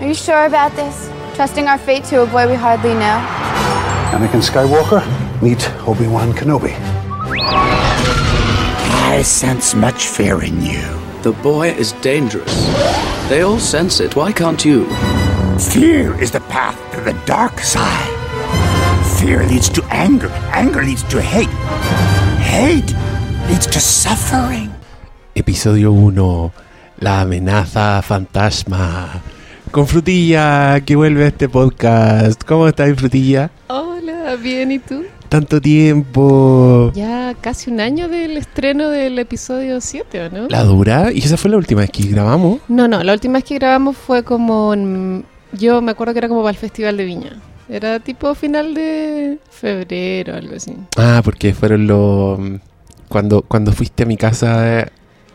Are you sure about this? Trusting our fate to a boy we hardly know? Anakin Skywalker, meet Obi-Wan Kenobi. I sense much fear in you. The boy is dangerous. They all sense it. Why can't you? Fear is the path to the dark side. Fear leads to anger. Anger leads to hate. Hate leads to suffering. Episodio 1. La amenaza fantasma. Con Frutilla, que vuelve a este podcast. ¿Cómo estás, Frutilla? Hola, bien, ¿y tú? Tanto tiempo. Ya casi un año del estreno del episodio 7, ¿o no? ¿La dura? ¿Y esa fue la última vez que grabamos? No, no, la última vez que grabamos fue como... en- Yo me acuerdo que era como para el Festival de Viña. Era tipo final de febrero, algo así. Ah, porque fueron los... Cuando, cuando fuiste a mi casa eh,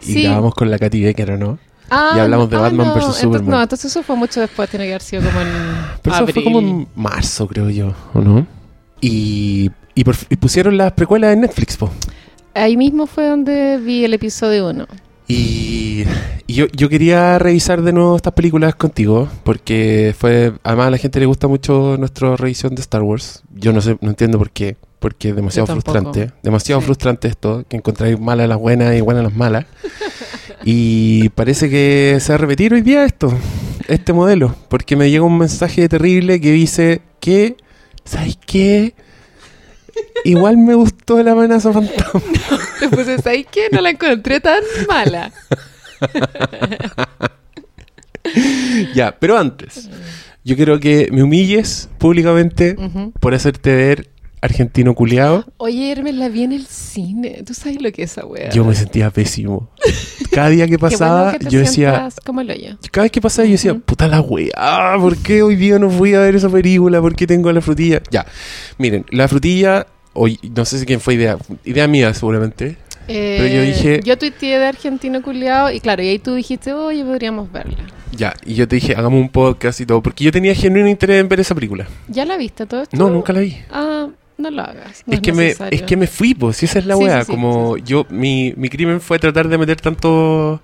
y Sí. grabamos con la Katy Becker, ¿o no? Ah, Y hablamos de ah, Batman no, entonces- Superman. No, entonces eso fue mucho después, tiene que haber sido como en Pero eso fue abril. como en marzo, creo yo, ¿o no? Y, y, por- y pusieron las precuelas en Netflix, po. Ahí mismo fue donde vi el episodio 1. Y, y yo, yo quería revisar de nuevo estas películas contigo, porque fue, además a la gente le gusta mucho nuestra revisión de Star Wars. Yo no sé, no entiendo por qué, porque es demasiado frustrante, demasiado Sí. frustrante esto, que encontráis malas las buenas y buenas las malas. y parece que se va a repetir hoy día esto, este modelo, porque me llega un mensaje terrible que dice que, ¿sabes qué? Igual me gustó la amenaza fantasma. Después ahí que no la encontré tan mala. Ya, pero antes, yo quiero que me humilles públicamente por hacerte ver argentino culiado. Oye, Hermes, la vi en el cine. ¿Tú sabes lo que es esa wea? Yo me sentía pésimo. Cada día que bueno pasaba, que yo decía, como el hoyo. cada vez que pasaba, yo decía, puta la wea, ¿por qué hoy día no fui a ver esa película? ¿Por qué tengo la frutilla? Ya, miren, la frutilla, hoy, no sé si quién fue idea, idea mía seguramente. Pero yo dije- Eh, Yo tuiteé de argentino culiado y claro, y ahí tú dijiste, oye, podríamos verla. Ya, y yo te dije, hagamos un podcast y todo, porque yo tenía genuino interés en ver esa película. ¿Ya la viste todo esto? No, nunca la vi. Ah, no lo hagas. no es, que me, es que me fui, pues, si esa es la Sí, weá. sí, como sí, yo, mi, mi crimen fue tratar de meter tantos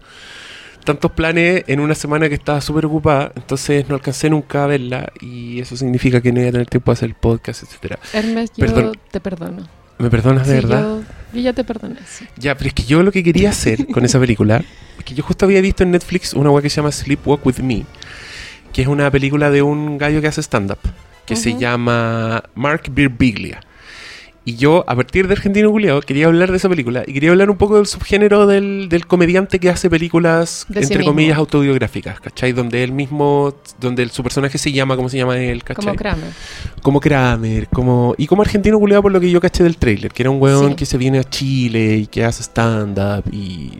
tantos planes en una semana que estaba súper ocupada, entonces no alcancé nunca a verla y eso significa que no iba a tener tiempo de hacer el podcast, etcétera. Hermes, yo Perdón. te perdono. ¿Me perdonas de verdad? Yo, yo ya te perdoné. Ya, pero es que yo lo que quería hacer con esa película es que yo justo había visto en Netflix una weá que se llama Sleepwalk with Me, que es una película de un gallo que hace stand-up, que se llama Mark Birbiglia. Y yo, a partir de Argentino Culeado, quería hablar de esa película y quería hablar un poco del subgénero del, del comediante que hace películas, De entre comillas, autobiográficas, ¿cachai? Donde él mismo, donde su personaje se llama, ¿cómo se llama él? ¿cachai? Como Kramer. como Kramer, como y como argentino culiado por lo que yo caché del trailer, que era un weón Sí. que se viene a Chile y que hace stand-up y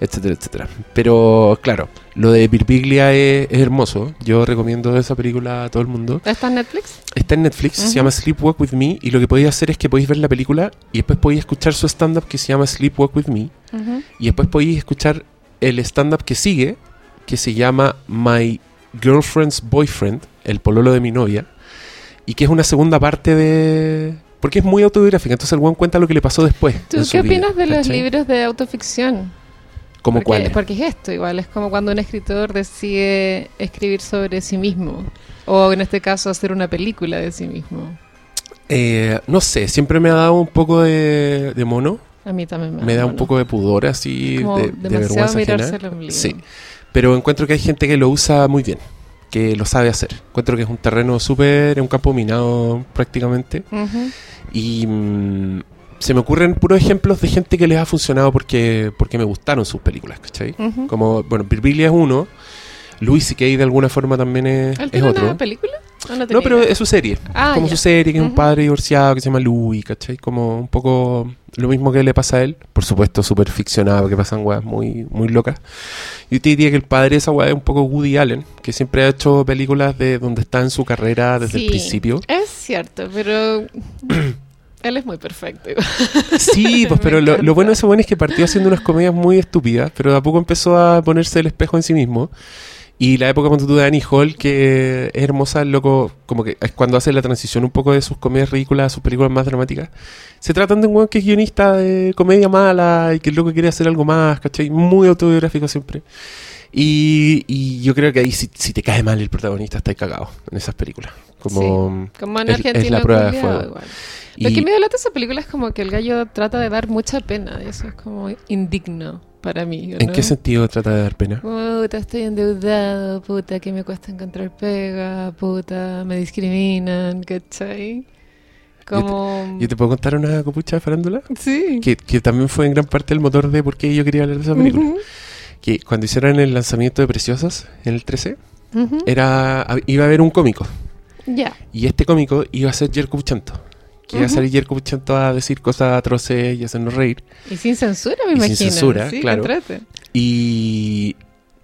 etcétera, etcétera. Pero claro, lo de Birbiglia es, es hermoso. Yo recomiendo esa película a todo el mundo. ¿Está en Netflix? Está en Netflix, se llama Sleepwalk With Me y lo que podéis hacer es que podéis ver la película y después podéis escuchar su stand-up que se llama Sleepwalk With Me y después podéis escuchar el stand-up que sigue, que se llama My Girlfriend's Boyfriend, el pololo de mi novia, y que es una segunda parte de... Porque es muy autobiográfica, entonces el weón cuenta lo que le pasó después. ¿Tú qué vida, opinas de los libros de autoficción? ¿Cómo porque, cuáles? Porque es esto, igual, es como cuando un escritor decide escribir sobre sí mismo. O en este caso, hacer una película de sí mismo. Eh, no sé, siempre me ha dado un poco de, de mono, A mí también me, me da un poco de pudor así, como de, de vergüenza ajena. Sí, pero encuentro que hay gente que lo usa muy bien, que lo sabe hacer. Encuentro que es un terreno súper, es un campo minado prácticamente. Ujú. Y mm, se me ocurren puros ejemplos de gente que les ha funcionado porque, porque me gustaron sus películas, ¿cachai? Ujú. Como, bueno, Birbiglia es uno, Louis C.K. de alguna forma también es, ¿Él es tiene otro. una película? ¿O no, pero es su serie. Ah, como ya. su serie, que es un padre divorciado que se llama Louis, ¿cachai? Como un poco lo mismo que le pasa a él. Por supuesto, súper ficcionado, que pasan weas muy, muy locas. Yo te diría que el padre de esa wea es un poco Woody Allen, que siempre ha hecho películas de donde está en su carrera desde el principio. Es cierto, pero él es muy perfecto. Sí, pues, pero lo, lo bueno de ese bueno es que partió haciendo unas comedias muy estúpidas, pero de a poco empezó a ponerse el espejo en sí mismo. Y la época cuando tú de Annie Hall, que es hermosa, loco, como que es cuando hace la transición un poco de sus comedias ridículas a sus películas más dramáticas. Se tratan de un weón que es guionista de comedia mala y que el loco quiere hacer algo más, ¿cachai? Muy autobiográfico siempre. Y, y yo creo que ahí si, si te cae mal el protagonista, estás cagado en esas películas. Como, Como en es- Argentina. es la prueba de fuego. igual. Lo Y- que me dio lata esa película es como que el gallo trata de dar mucha pena. Y eso es como indigno para mí. ¿En qué sentido trata de dar pena? Puta, estoy endeudado, puta, que me cuesta encontrar pega, puta, me discriminan, ¿cachai? Como... Yo te puedo contar una copucha de farándula Sí. que, que también fue en gran parte el motor de por qué yo quería hablar de esa película. Que cuando hicieron el lanzamiento de Preciosas en el 13, ujú. era, iba a haber un cómico. Y este cómico iba a ser Jerko Puchanto. Que iba a salir Jerko Puchanto a decir cosas atroces y hacernos reír. Y sin censura, me Y sin imagino. censura, sí, claro. Y,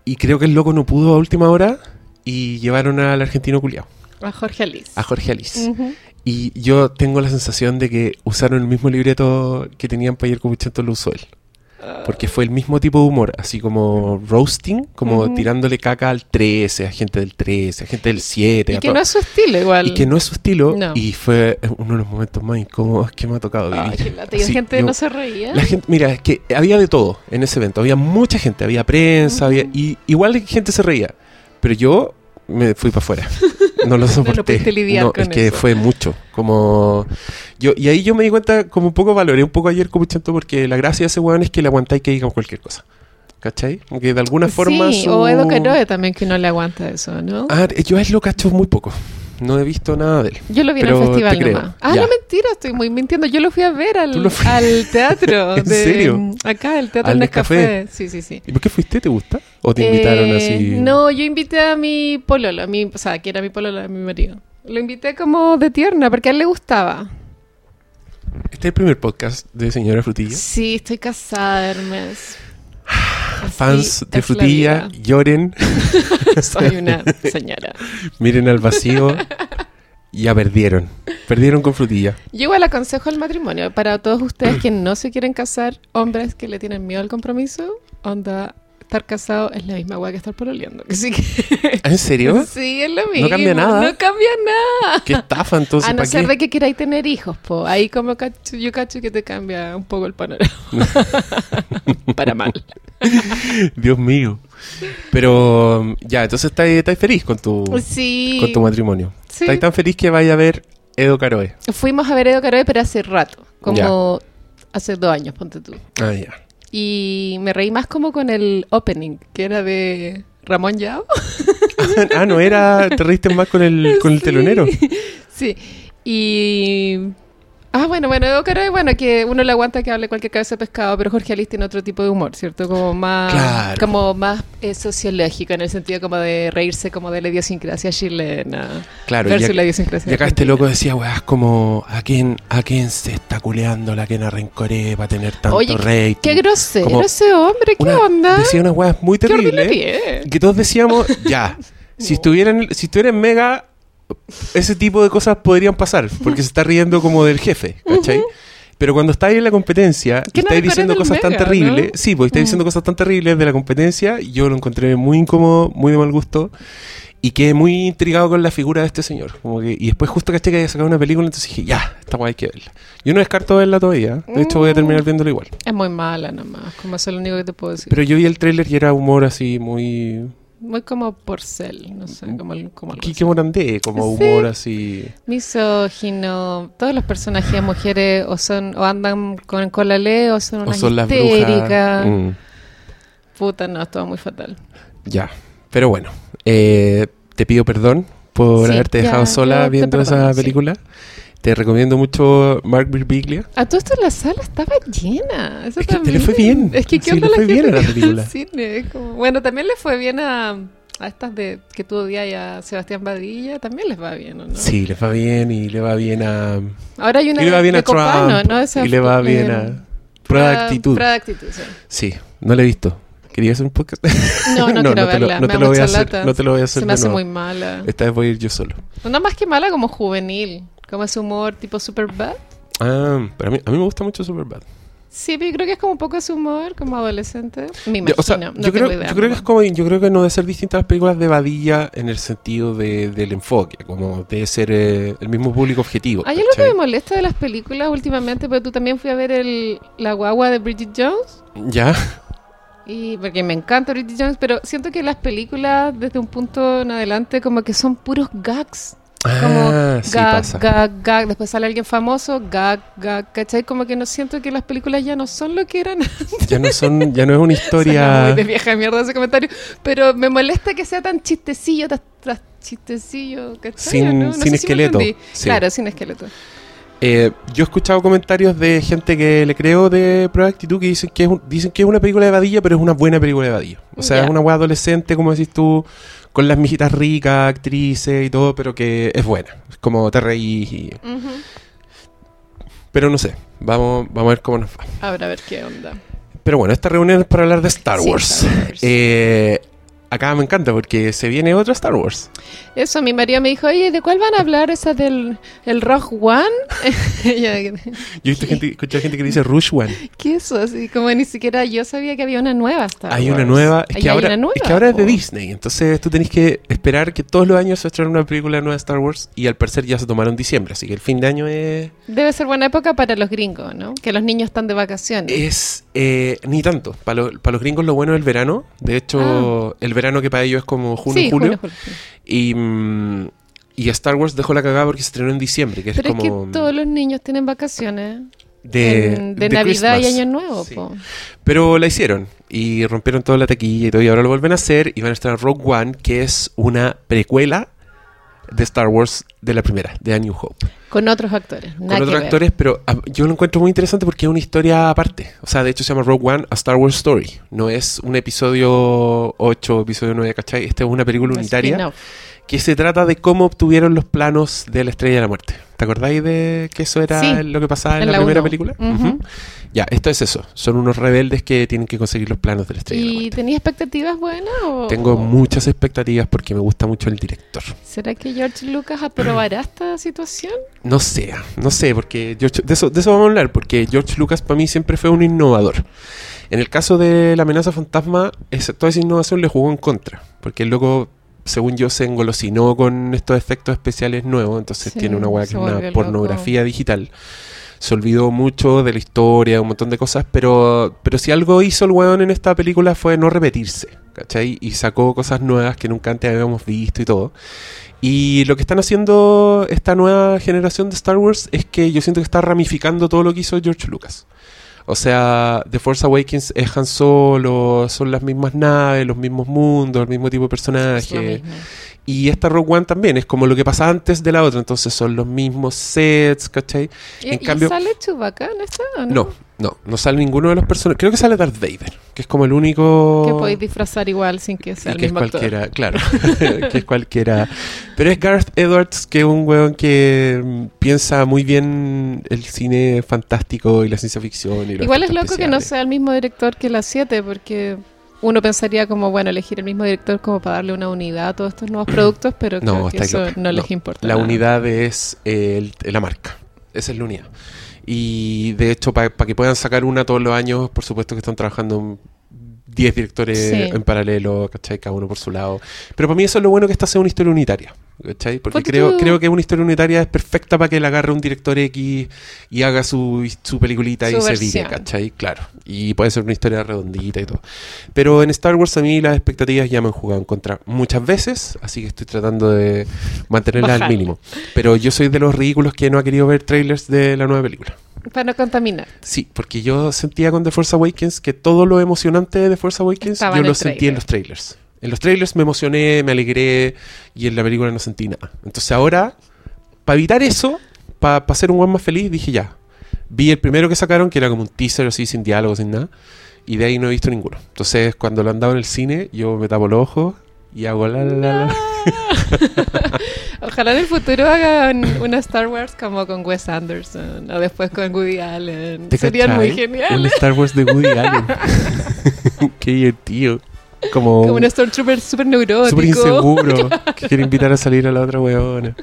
y creo que el loco no pudo a última hora y llevaron al argentino culiao, A Jorge Alice. a Jorge Alice. Y yo tengo la sensación de que usaron el mismo libreto que tenían para Jerko Puchanto, lo usó él. Porque fue el mismo tipo de humor, así como roasting, como tirándole caca al 13, a gente del 13, a gente del 7. Y que todo. no es su estilo igual. Y que no es su estilo. No. Y fue uno de los momentos más incómodos que me ha tocado vivir. Ay. Y la Así, gente yo- no se reía. La gente, mira, es que había de todo en ese evento. Había mucha gente, había prensa, había, y igual gente se reía. Pero yo me fui para afuera. No lo soporté. pudiste lidiar No, con es que eso. fue mucho. Como yo Y ahí yo me di cuenta, como un poco valoré un poco ayer como Chanto, porque la gracia de ese weón es que le aguantáis que digan cualquier cosa. ¿Cachai? Que de alguna forma. sí, su- o Edo Caroe también que no le aguanta eso, ¿no? Ah, yo a él lo cacho muy poco. No he visto nada de él. Yo lo vi en el festival nomás. Ah, ya. no, mentira, estoy muy mintiendo. Yo lo fui a ver al, al teatro. ¿En de, serio? Acá, el teatro ¿Al Nescafé? Nescafé. Sí, sí, sí. ¿Y por qué fuiste? ¿Te gusta? ¿O te invitaron Eh, así? No, yo invité a mi pololo, a mi, o sea, que era mi pololo, a mi marido. Lo invité como de tierna, porque a él le gustaba. Este es el primer podcast de Señora Frutilla. Sí, estoy casada, Hermes. Así Fans de Frutilla, lloren, Soy una señora. miren al vacío. ya perdieron. Perdieron con Frutilla. Yo igual aconsejo el matrimonio. Para todos ustedes que no se quieren casar, hombres que le tienen miedo al compromiso, onda, estar casado es la misma weá que estar pololeando. Así que... ¿Ah, ¿En serio? Sí, es lo mismo. cambia nada? No cambia nada. ¿Qué estafa entonces? A no ¿Para ser qué? de que queráis tener hijos, po. Ahí como cacho, yo cacho que te cambia un poco el panorama. Para mal. Dios mío. Pero ya, entonces estáis estáis feliz con tu, Sí. con tu matrimonio. Sí. Estáis tan feliz que vaya a ver Edo Caroe. Fuimos a ver Edo Caroe, pero hace rato. Como hace dos años, ponte tú. Ah, ya. Y me reí más como con el opening, que era de Ramón Yao. ah, no era. Te reíste más con el, con el Sí. telonero. Sí. Y. Ah, bueno, bueno, Edo Caroe, bueno, que uno le aguanta que hable cualquier cabeza de pescado, pero Jorge Alice tiene otro tipo de humor, ¿cierto? Como más. Claro. Como más eh, sociológico, en el sentido como de reírse como de la idiosincrasia chilena. Claro, versus y, la idiosincrasia. y acá este loco decía, weas, como a quién, a quién se está culeando la quena rencoré para tener tanto Oye, rating. Qué grosero Como ese hombre, ¿qué Una- onda? Decía unas weas muy terribles. Que todos decíamos, ya, si estuvieran, si estuvieran en Mega, ese tipo de cosas podrían pasar, porque se está riendo como del jefe, ¿cachai? Pero cuando estáis en la competencia y ¿Qué no estáis diciendo cosas tan Mega, terribles, no? sí, pues estáis Mm. diciendo cosas tan terribles de la competencia, yo lo encontré muy incómodo, muy de mal gusto. Y quedé muy intrigado con la figura de este señor. Como que, y después justo caché que había sacado una película, entonces dije, ya, esta guay hay que verla. Yo no descarto verla todavía. De hecho, voy a terminar Mm. viéndola igual. Es muy mala nomás, como es lo único que te puedo decir. Pero yo vi el tráiler y era humor así muy... Muy como porcel, no sé, como, el- como algo Quique. Morandé, como Sí. humor así... Misógino, todos los personajes de mujeres o son o andan con cola ley o son O son las histéricas. brujas. Mm, Puta, no, todo muy fatal. ya. Pero bueno, eh, te pido perdón por Sí, haberte ya, dejado sola viendo esa sí. Te recomiendo mucho Mark Birbiglia. A todo esto la sala estaba llena. Eso Es que te le fue bien. Es que qué Sí, onda le la fue bien a la película. cine, es como- Bueno, también le fue bien a, a estas de que tú odias a Sebastián Badilla. También les va bien, ¿o no? Sí, le va bien y le va bien a... Ahora hay una Y le va bien de a Trump. Copano, ¿no? Esa y le va bien a... Prueba de actitud. Prueba de actitud, sí. Sí, no la he visto. ¿Quería hacer un podcast? No, no, quiero te lo, verla. no me te lo voy a hacer. No te lo voy a hacer Se me hace nuevo. muy mala. Esta vez voy a ir yo solo. No más que mala como juvenil. Como ese humor tipo super bad. Ah, pero a mí, a mí me gusta mucho Superbad. Sí, pero yo creo que es como un poco ese humor, como adolescente. Me Yo, imagino. o sea, no yo, creo, idea, yo creo que es ¿no? como yo creo que no debe ser distintas las películas de Badilla en el sentido de, del enfoque, como debe ser eh, el mismo público objetivo. Hay algo que me molesta de las películas últimamente, pero tú también fui a ver el, la guagua de Bridget Jones. ¿Ya? Y porque me encanta Bridget Jones, pero siento que las películas desde un punto en adelante como que son puros gags. Como Ah, sí gag, pasa. gag, gag. Después sale alguien famoso, gag, gag. ¿Cachai? Como que no siento que las películas ya no son lo que eran. Ya no son, ya no es una historia. muy de vieja mierda ese comentario. Pero me molesta que sea tan chistecillo tras chistecillo. ¿cachai? Sin- ¿No? No sin si esqueleto, sí. Claro, sin esqueleto. Eh, yo he escuchado comentarios de gente que le creo de Prueba de Actitud que dicen que, es un- dicen que es una película de vadilla, pero es una buena película de vadilla. O sea, es una weá adolescente, como decís tú, con las mijitas ricas, actrices y todo, pero que es buena. Es como te reís y... Pero no sé, vamos, vamos a ver cómo nos va. Ahora a ver qué onda. Pero bueno, esta reunión es para hablar de Star Sí, Wars. Star Wars. Eh, acá me encanta porque se viene otra Star Wars. Eso, mi marido me dijo, oye, ¿de cuál van a hablar? ¿Esa del el Rogue One? Yo he visto gente, escuchado gente que dice Rush One. ¿Qué es eso? Así como ni siquiera yo sabía que había una nueva Star Hay Wars. una nueva. Es que, hay ahora, una nueva, es que ahora es de. Disney. Entonces tú tenés que esperar que todos los años se estrene una película nueva de Star Wars. Y al parecer ya se tomaron diciembre. Así que el fin de año es. Debe ser buena época para los gringos, ¿no? Que los niños están de vacaciones. Es. eh, ni tanto. Para, lo- para los gringos lo bueno es el verano. De hecho, el verano que para ellos es como junio sí, julio. Y. mm, y Star Wars dejó la cagada porque se estrenó en diciembre. Que Pero es es que como. todos los niños tienen vacaciones. de, en- de de Navidad y. Año Nuevo, Sí. po. Pero la hicieron y rompieron toda la taquilla y todo. Y ahora lo vuelven a hacer y van a estrenar Rogue One, que es una precuela de Star Wars de la primera, de A New Hope. Con otros actores. Con otros ver. actores, pero ah, yo lo encuentro muy interesante porque es una historia aparte. O sea, de hecho se llama Rogue One, a Star Wars Story. No es un episodio 8, episodio 9, ¿cachai? Esta es una película Un unitaria. Que se trata de cómo obtuvieron los planos de la Estrella de la Muerte. ¿Te acordáis de que eso era Sí, lo que pasaba en, en la, la primera película? Ujú. Ya, esto es eso. Son unos rebeldes que tienen que conseguir los planos de la Estrella de la ¿Y Muerte. tenía expectativas buenas? O... Tengo muchas expectativas porque me gusta mucho el director. ¿Será que George Lucas aprobará esta situación? No sé, no sé, porque George- de, eso, de eso vamos a hablar, porque George Lucas para mí siempre fue un innovador. En el caso de la amenaza fantasma, esa- toda esa innovación le jugó en contra, porque el loco, según yo, se engolosinó con estos efectos especiales nuevos, entonces Sí, tiene una weá que es una pornografía digital. Se olvidó mucho de la historia, un montón de cosas, pero, pero si algo hizo el weón en esta película fue no repetirse, ¿cachai? Y sacó cosas nuevas que nunca antes habíamos visto y todo. Y lo que están haciendo esta nueva generación de Star Wars es que yo siento que está ramificando todo lo que hizo George Lucas. O sea, The Force Awakens es Han Solo, son las mismas naves, los mismos mundos, el mismo tipo de personaje. Y esta Rogue One también es como lo que pasa antes de la otra, entonces son los mismos sets, ¿cachai? ¿Y, En y cambio- sale Chewbacca en esta o no? No, no, no sale ninguno de los personajes. Creo que sale Darth Vader, que es como el único... Que podéis disfrazar igual sin que sea Y el que es mismo actor. cualquiera, claro, que es cualquiera. Pero es Garth Edwards, que es un weón que mm, piensa muy bien el cine fantástico y la ciencia ficción. Y los Igual es loco que no especiales. sea el mismo director que las 7, porque uno pensaría como, bueno, elegir el mismo director como para darle una unidad a todos estos nuevos productos, pero No, creo que eso loca. no, les importa. La nada. unidad es el- la marca. Esa es la unidad. Y de hecho, para que puedan sacar una todos los años, por supuesto que están trabajando 10 directores Sí. en paralelo, ¿cachai? Cada uno por su lado. Pero para mí eso es lo bueno que esta sea una historia unitaria, ¿cachai? Porque creo, tú- creo que una historia unitaria es perfecta para que la agarre un director X y haga su, su peliculita Su y se vive, ¿cachai? Claro. Y puede ser una historia redondita y todo. Pero en Star Wars a mí las expectativas ya me han jugado en contra muchas veces, así que estoy tratando de mantenerlas al mínimo. Pero yo soy de los ridículos que no ha querido ver trailers de la nueva película. Para no contaminar. Sí, porque yo sentía con The Force Awakens que todo lo emocionante de The Force Awakens Estaba yo lo el sentí en los trailers. En los trailers me emocioné, me alegré y en la película no sentí nada. Entonces ahora, para evitar eso, para ser un buen más feliz, dije ya. Vi el primero que sacaron, que era como un teaser así, sin diálogo, sin nada. Y de ahí no he visto ninguno. Entonces, cuando lo han dado en el cine, yo me tapo los ojos y hago la la la. la. Ojalá en el futuro hagan una Star Wars como con Wes Anderson o después con Woody Allen. ¿Te Serían muy cachai? Un geniales. Star Wars de Woody Allen. Qué divertido. Como, Como un Stormtrooper súper neurótico. súper inseguro. que quiere invitar a salir a la otra weona.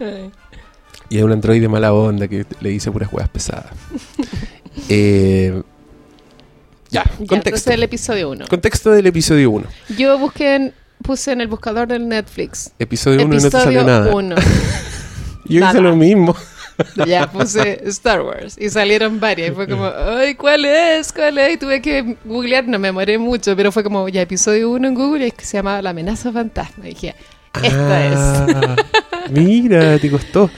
Ay. Y hay un androide mala onda que le dice puras huevas pesadas. Eh, ya, Ya, contexto. entonces el episodio 1. Contexto del episodio 1. Yo busqué, en- puse en el buscador del Netflix. Episodio 1 no te salió nada. 1. Yo hice lo mismo. Ya puse Star Wars y salieron varias. Y fue como, ay, ¿cuál es? ¿Cuál es? Y tuve que googlear, no me demoré mucho, pero fue como, ya episodio 1 en Google y es que se llamaba La amenaza fantasma. Y dije, esta es. Ah, Mira, te costó.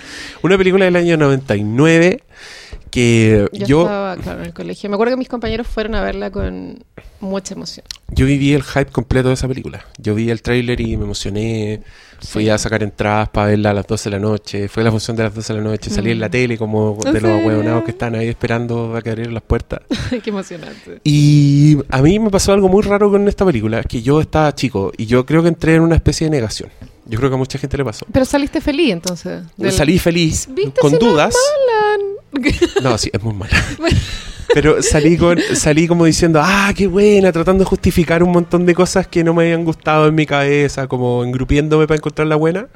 Una película del año 99 que Yo, yo, estaba, claro, en el colegio. Me acuerdo que mis compañeros fueron a verla con mucha emoción. yo viví el hype completo de esa película. Yo vi el tráiler y me emocioné. Fui a sacar entradas para verla a las 12 de la noche. Fue la función de las 12 de la noche. Salí en la tele como ¿En de los serio? ahueonados que están ahí esperando a que abrieran las puertas. Qué emocionante. Y a mí me pasó algo muy raro con esta película, que yo estaba chico y yo creo que entré en una especie de negación. Yo creo que a mucha gente le pasó. Pero saliste feliz entonces. del- Salí feliz, ¿Viste con si es dudas. No, sí, es muy mala. Pero salí con, salí como diciendo, ah, qué buena, tratando de justificar un montón de cosas que no me habían gustado en mi cabeza, como engrupiéndome para encontrar la buena.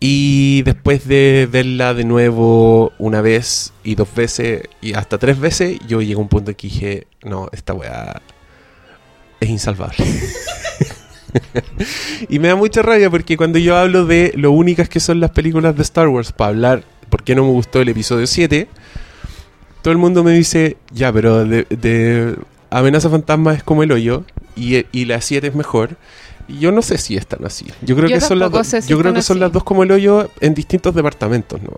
Y después de verla de nuevo una vez y dos veces y hasta tres veces, yo llegué a un punto en que dije, no, esta weá es insalvable. y me da mucha rabia porque cuando yo hablo de lo únicas que son las películas de Star Wars para hablar por qué no me gustó el episodio 7, todo el mundo me dice, ya, pero de, de Amenaza Fantasma es como el hoyo y, y la 7 es mejor. Y yo no sé si están así. Yo creo Yo que son las dos. si yo creo que son las dos como el hoyo en distintos departamentos, ¿no?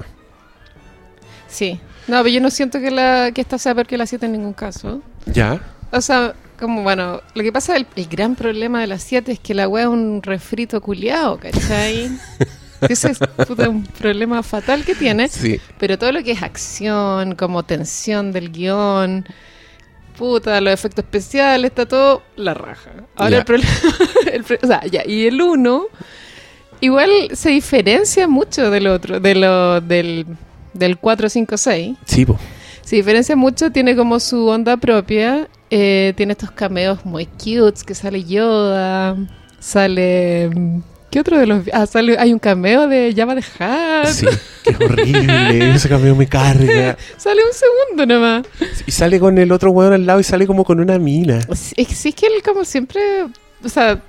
Sí. No, pero yo no siento que, la, que esta sea peor que la 7 en ningún caso. Ya. O sea, como bueno, lo que pasa, el, el gran problema de la 7 es que la wea es un refrito culiado, ¿cachai? Ese es puta, un problema fatal que tiene. Sí. Pero todo lo que es acción, como tensión del guion, puta, los efectos especiales, está todo la raja. Ahora Ya. el problema, el o sea, ya, y el 1 igual se diferencia mucho del otro, de lo, del, del 4, 5, 6. Sí, po. Se diferencia mucho, tiene como su onda propia, eh, tiene estos cameos muy cutes, que sale Yoda, sale... ¿Qué otro de los...? Ah, sale, hay un cameo de Java de Hutt. Sí. Qué horrible. Ese cambio me carga. Sale un segundo nomás. Y sale con el otro weón al lado y sale como con una mina. Sí, Es, sí, que él como siempre, o sea,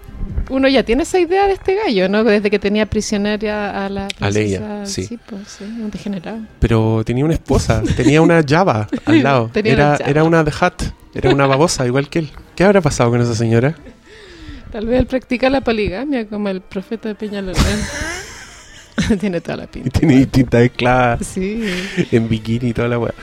uno ya tiene esa idea de este gallo, ¿no? Desde que tenía prisionera a la A Leia, princesa- sí. pues sí, un degenerado. Pero tenía una esposa, tenía una Java al lado. Tenía una era, Java. era una de Hat, era una babosa, igual que él. ¿Qué habrá pasado con esa señora? Tal vez él practica la poligamia como el profeta de Peñalolén. tiene toda la Y pinta. tiene distintas esclavas Sí. en bikini y toda la weá.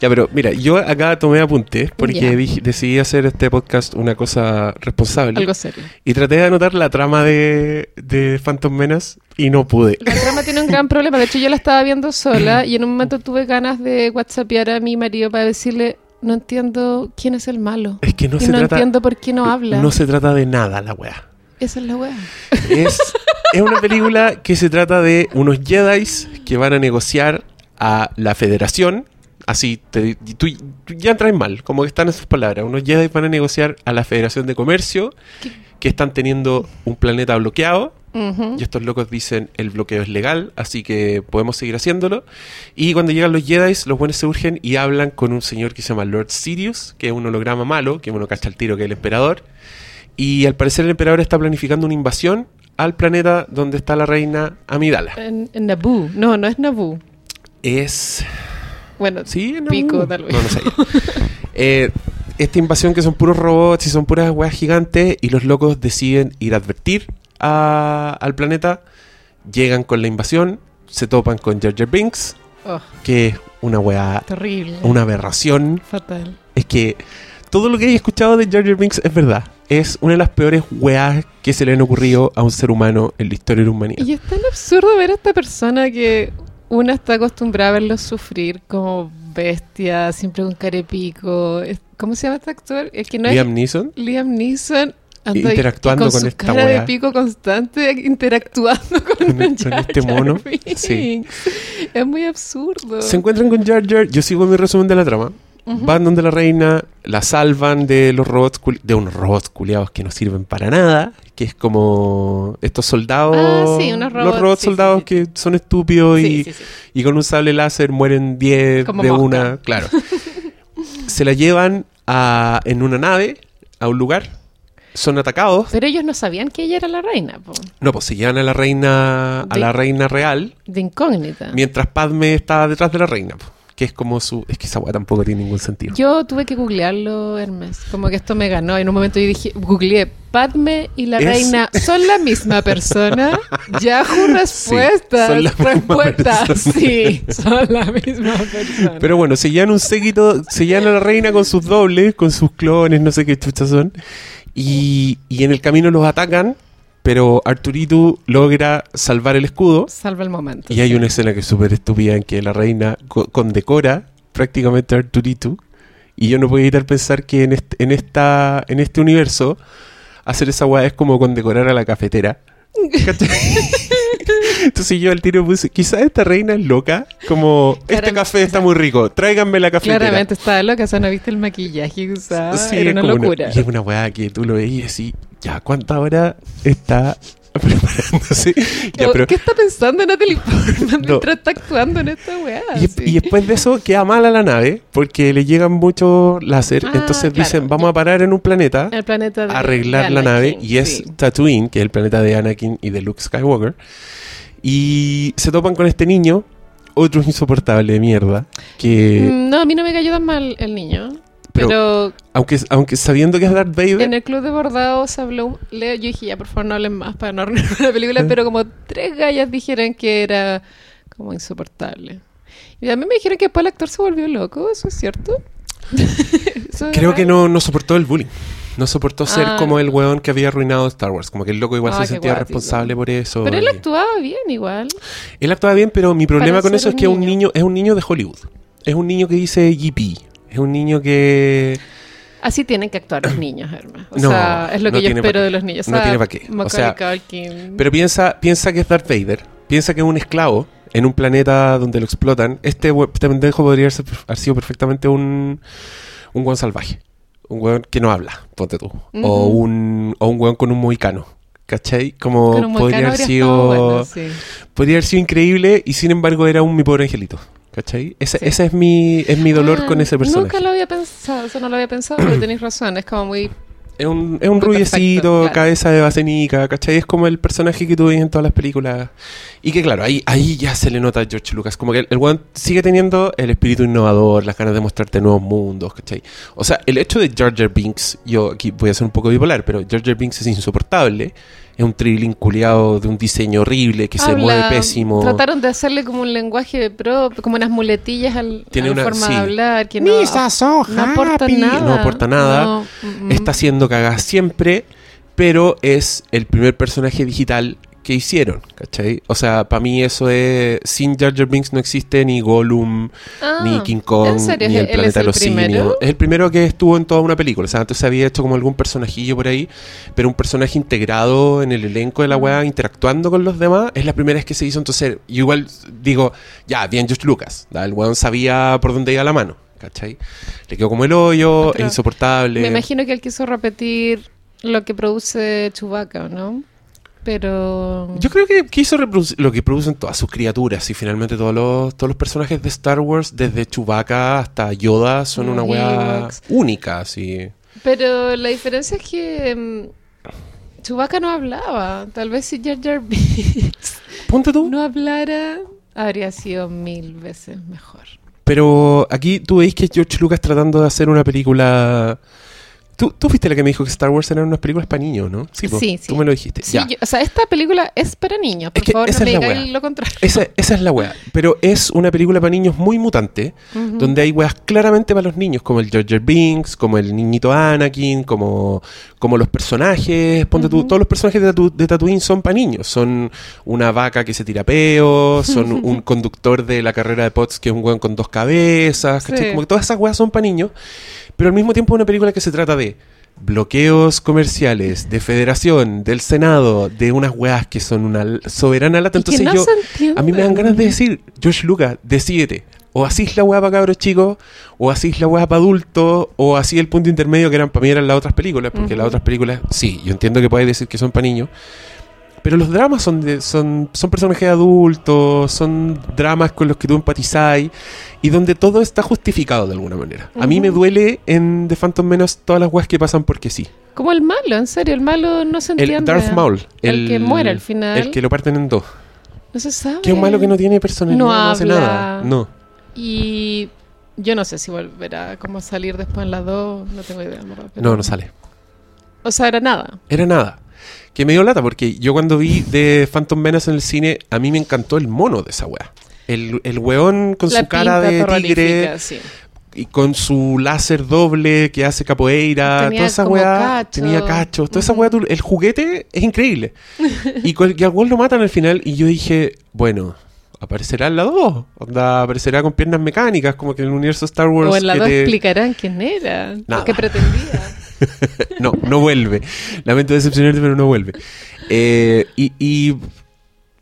Ya, pero mira, yo acá tomé apuntes porque dije- decidí hacer este podcast una cosa responsable. Algo serio. Y traté de anotar la trama de, de Phantom Menace y no pude. La trama tiene un gran problema. De hecho, yo la estaba viendo sola y en un momento tuve ganas de whatsappear a mi marido para decirle, no entiendo quién es el malo. Es que no y se no trata. entiendo por qué no habla. No se trata de nada la weá. Esa es la wea. Es, es una película que se trata de unos Jedi que van a negociar a la Federación. Así, te- tú, tú ya entras mal, como que están esas palabras. Unos Jedi van a negociar a la Federación de Comercio que están teniendo un planeta bloqueado. Y estos locos dicen el bloqueo es legal, así que podemos seguir haciéndolo. Y cuando llegan los Jedi, los buenos se urgen y hablan con un señor que se llama Lord Sirius, que es un holograma malo, que uno cacha el tiro que es el emperador. Y al parecer el emperador está planificando una invasión al planeta donde está la reina Amidala. En, en Naboo. No, no es Naboo. Es... Bueno, Sí, no. pico, tal vez. No, no sé. Eh, esta invasión que son puros robots y son puras weas gigantes y los locos deciden ir a advertir a- al planeta. Llegan con la invasión, se topan con Jar Binks, Oh, que es una wea, terrible. una aberración. Fatal. Es que todo lo que he escuchado de Jar Binks es verdad. Es una de las peores weas que se le han ocurrido a un ser humano en la historia de la humanidad. Y es tan absurdo ver a esta persona que una está acostumbrada a verlo sufrir como bestia, siempre con carepico. ¿Cómo se llama este actor? El que no Liam es Neeson. Liam Neeson. Interactuando con su esta cara de wea. pico constante interactuando con, Con- con Jar este mono. Sí. Es muy absurdo. Se encuentran con Jar Jar. Yo sigo mi resumen de la trama. Van donde la reina, la salvan de los robots, de unos robots culiados que no sirven para nada, que es como estos soldados, Ah, sí, unos robots, los robots sí, soldados sí. que son estúpidos y, con un sable láser mueren 10 Como de mosca. una, claro. Se la llevan a, en una nave a un lugar son atacados. Pero ellos no sabían que ella era la reina, po, No, pues se llevan a la reina, a De- la reina real, de incógnita. mientras Padme está detrás de la reina, po, que es como su... Es que esa weá tampoco tiene ningún sentido. Yo tuve que googlearlo, Hermes. Como que esto me ganó. En un momento yo dije, googleé, Padme y la Es- reina son la misma persona. Yahoo respuesta. son la misma respuesta. persona. Sí, son la misma persona. Pero bueno, se llevan un séquito, se llevan a la reina con sus dobles, con sus clones, no sé qué chuchas son. Y, y en el camino los atacan, pero Arturito logra salvar el escudo. Salva el momento. Y hay una escena que es súper estúpida en que la reina co- condecora prácticamente a Arturito. Y yo no puedo evitar pensar que en este, en esta, en este universo hacer esa weá es como condecorar a la cafetera. Entonces yo al tiro puse, quizás esta reina es loca, como, este café está muy rico, tráiganme la cafetera. Claramente estaba loca, o sea, no viste el maquillaje que usaba. Sí, Era es una locura. y es una weá que tú lo veías y decís, ya, ¿cuántas horas está preparándose? Ya, O, pero- ¿Qué está pensando Natalie Portman No. mientras está actuando en esta weá? Y, Sí. y después de eso queda mala la nave porque le llegan muchos láser. Ah, entonces claro. dicen, vamos a parar en un planeta, el planeta de arreglar de la nave. Y es sí. Tatooine, que es el planeta de Anakin y de Luke Skywalker. Y se topan con este niño, otro insoportable de mierda, que Mm, No, a mí no me cayó tan mal el niño. Pero- Pero, aunque, aunque sabiendo que es Darth Vader, en el club de bordado se habló. Leo, yo dije, ya, por favor, no hablen más para no arruinar la película. pero como tres gallas dijeron que era como insoportable. Y a mí me dijeron que después el actor se volvió loco, ¿eso es cierto? ¿Eso es creo que no, no soportó el bullying. No soportó ser Ah. como el weón que había arruinado Star Wars. Como que el loco igual Ah, se sentía responsable por eso. Pero él actuaba bien igual. Él actuaba bien, pero mi problema Para con eso es que un niño. niño es un niño de Hollywood. Es un niño que dice GP. Es un niño que Así tienen que actuar los niños, Hermes. O No, sea, es lo no que yo espero de los niños. O No tiene pa' qué. O sea. Pero piensa, piensa que es Darth Vader. Piensa que es un esclavo en un planeta donde lo explotan. Este, este pendejo podría haber sido perfectamente un, un salvaje. Un weón que no habla, ponte tú. o, un, o un weón con un mohicano. ¿Cachai? Como podría haber sido. bueno, sí. Podría haber sido increíble y sin embargo era un mi pobre angelito. ¿Cachai? Ese, Sí. ese es mi, es mi dolor Ah, con ese personaje. Nunca lo había pensado, eso no lo había pensado, pero tenéis razón, es como muy... Es un, es un rubiecito, claro. cabeza de basenica, ¿cachai? Es como el personaje que tú ves en todas las películas. Y que claro, ahí, ahí ya se le nota a George Lucas. Como que el, el weón sigue teniendo el espíritu innovador, las ganas de mostrarte nuevos mundos, ¿cachai? O sea, el hecho de Jar Binks, yo aquí voy a ser un poco bipolar, pero Jar Binks es insoportable. Es un trilín culiado de un diseño horrible, que se mueve pésimo. Trataron de hacerle como un lenguaje propio, como unas muletillas al, Tiene a la una- forma sí. de hablar, que no, no aporta nada. No aporta nada. No, mm, mm. Está haciendo cagada siempre, pero es el primer personaje digital que hicieron, ¿cachai? O sea, para mí eso es... Sin Jar Jar Binks no existe ni Gollum, Ah, ni King Kong, ni el ¿Él planeta de los simios. Es el primero que estuvo en toda una película. O sea, antes se había hecho como algún personajillo por ahí, pero un personaje integrado en el elenco de la Mm. weá, interactuando con los demás, es la primera vez que se hizo. Entonces, yo igual digo, ya, bien George Lucas. ¿da? El weón sabía por dónde iba la mano, ¿cachai? Le quedó como el hoyo, es insoportable. Me imagino que él quiso repetir lo que produce Chewbacca, ¿no? Pero... Yo creo que quiso reproducir lo que producen todas sus criaturas y finalmente todos los, todos los personajes de Star Wars, desde Chewbacca hasta Yoda, son una weá única, así. Pero la diferencia es que mm, Chewbacca no hablaba. Tal vez si Jar Jar Binks Ponte tú. no hablara, habría sido mil veces mejor. Pero aquí tú veis que George Lucas tratando de hacer una película... Tú, tú fuiste la que me dijo que Star Wars eran unas películas para niños, ¿no? po, Sí, sí. Tú me lo dijiste. Sí, ya. yo- o sea, esta película es para niños. Por Es que favor, esa no es digáis wea. lo contrario. Esa, esa es la weá. Pero es una película para niños muy mutante, donde hay weas claramente para los niños, como el Jar Binks, como el niñito Anakin, como, como los personajes. Ponte tú, Ujú. todos los personajes de, Tatu- de Tatooine son para niños. Son una vaca que se tira peo, son un conductor de la carrera de Potts que es un weón con dos cabezas. Sí. Como que todas esas weas son para niños. Pero al mismo tiempo es una película que se trata de bloqueos comerciales, de federación, del Senado, de unas weas que son una soberana lata. Entonces no yo, a mí me dan ganas de decir, George Lucas, decídete. O así la weá para cabros chicos, o así la weá para adultos, o así el punto intermedio que eran para mí eran las otras películas, porque las otras películas, sí, yo entiendo que podéis decir que son para niños, pero los dramas son de, son, son personajes adultos, son dramas con los que tú empatizáis, y donde todo está justificado de alguna manera. A mí me duele en The Phantom Menace todas las weas que pasan porque sí. Como el malo, en serio, el malo no se El entiende. Darth Maul. El, que muere al final. El que lo parten en dos. No se sabe. Que es un malo que no tiene personalidad, no, No hace nada. No. Y yo no sé si volverá como a salir después en las dos, no tengo idea. pero- No, no sale. O sea, era nada. Era nada. Que me dio lata porque yo cuando vi de Phantom Menace en el cine, a mí me encantó el mono de esa weá. El, el weón con La su cara de tigre sí. y con su láser doble que hace capoeira, Tenía toda esa weá, cacho. tenía cachos, toda esa weá, el juguete es increíble. y, y al weón lo matan al final y yo dije, bueno, aparecerá en la 2, onda, aparecerá con piernas mecánicas, como que en el universo Star Wars. O en la que dos te- explicarán quién era, Nada. lo que pretendía. No, no vuelve. Lamento decepcionarte, pero no vuelve. Eh, y, y-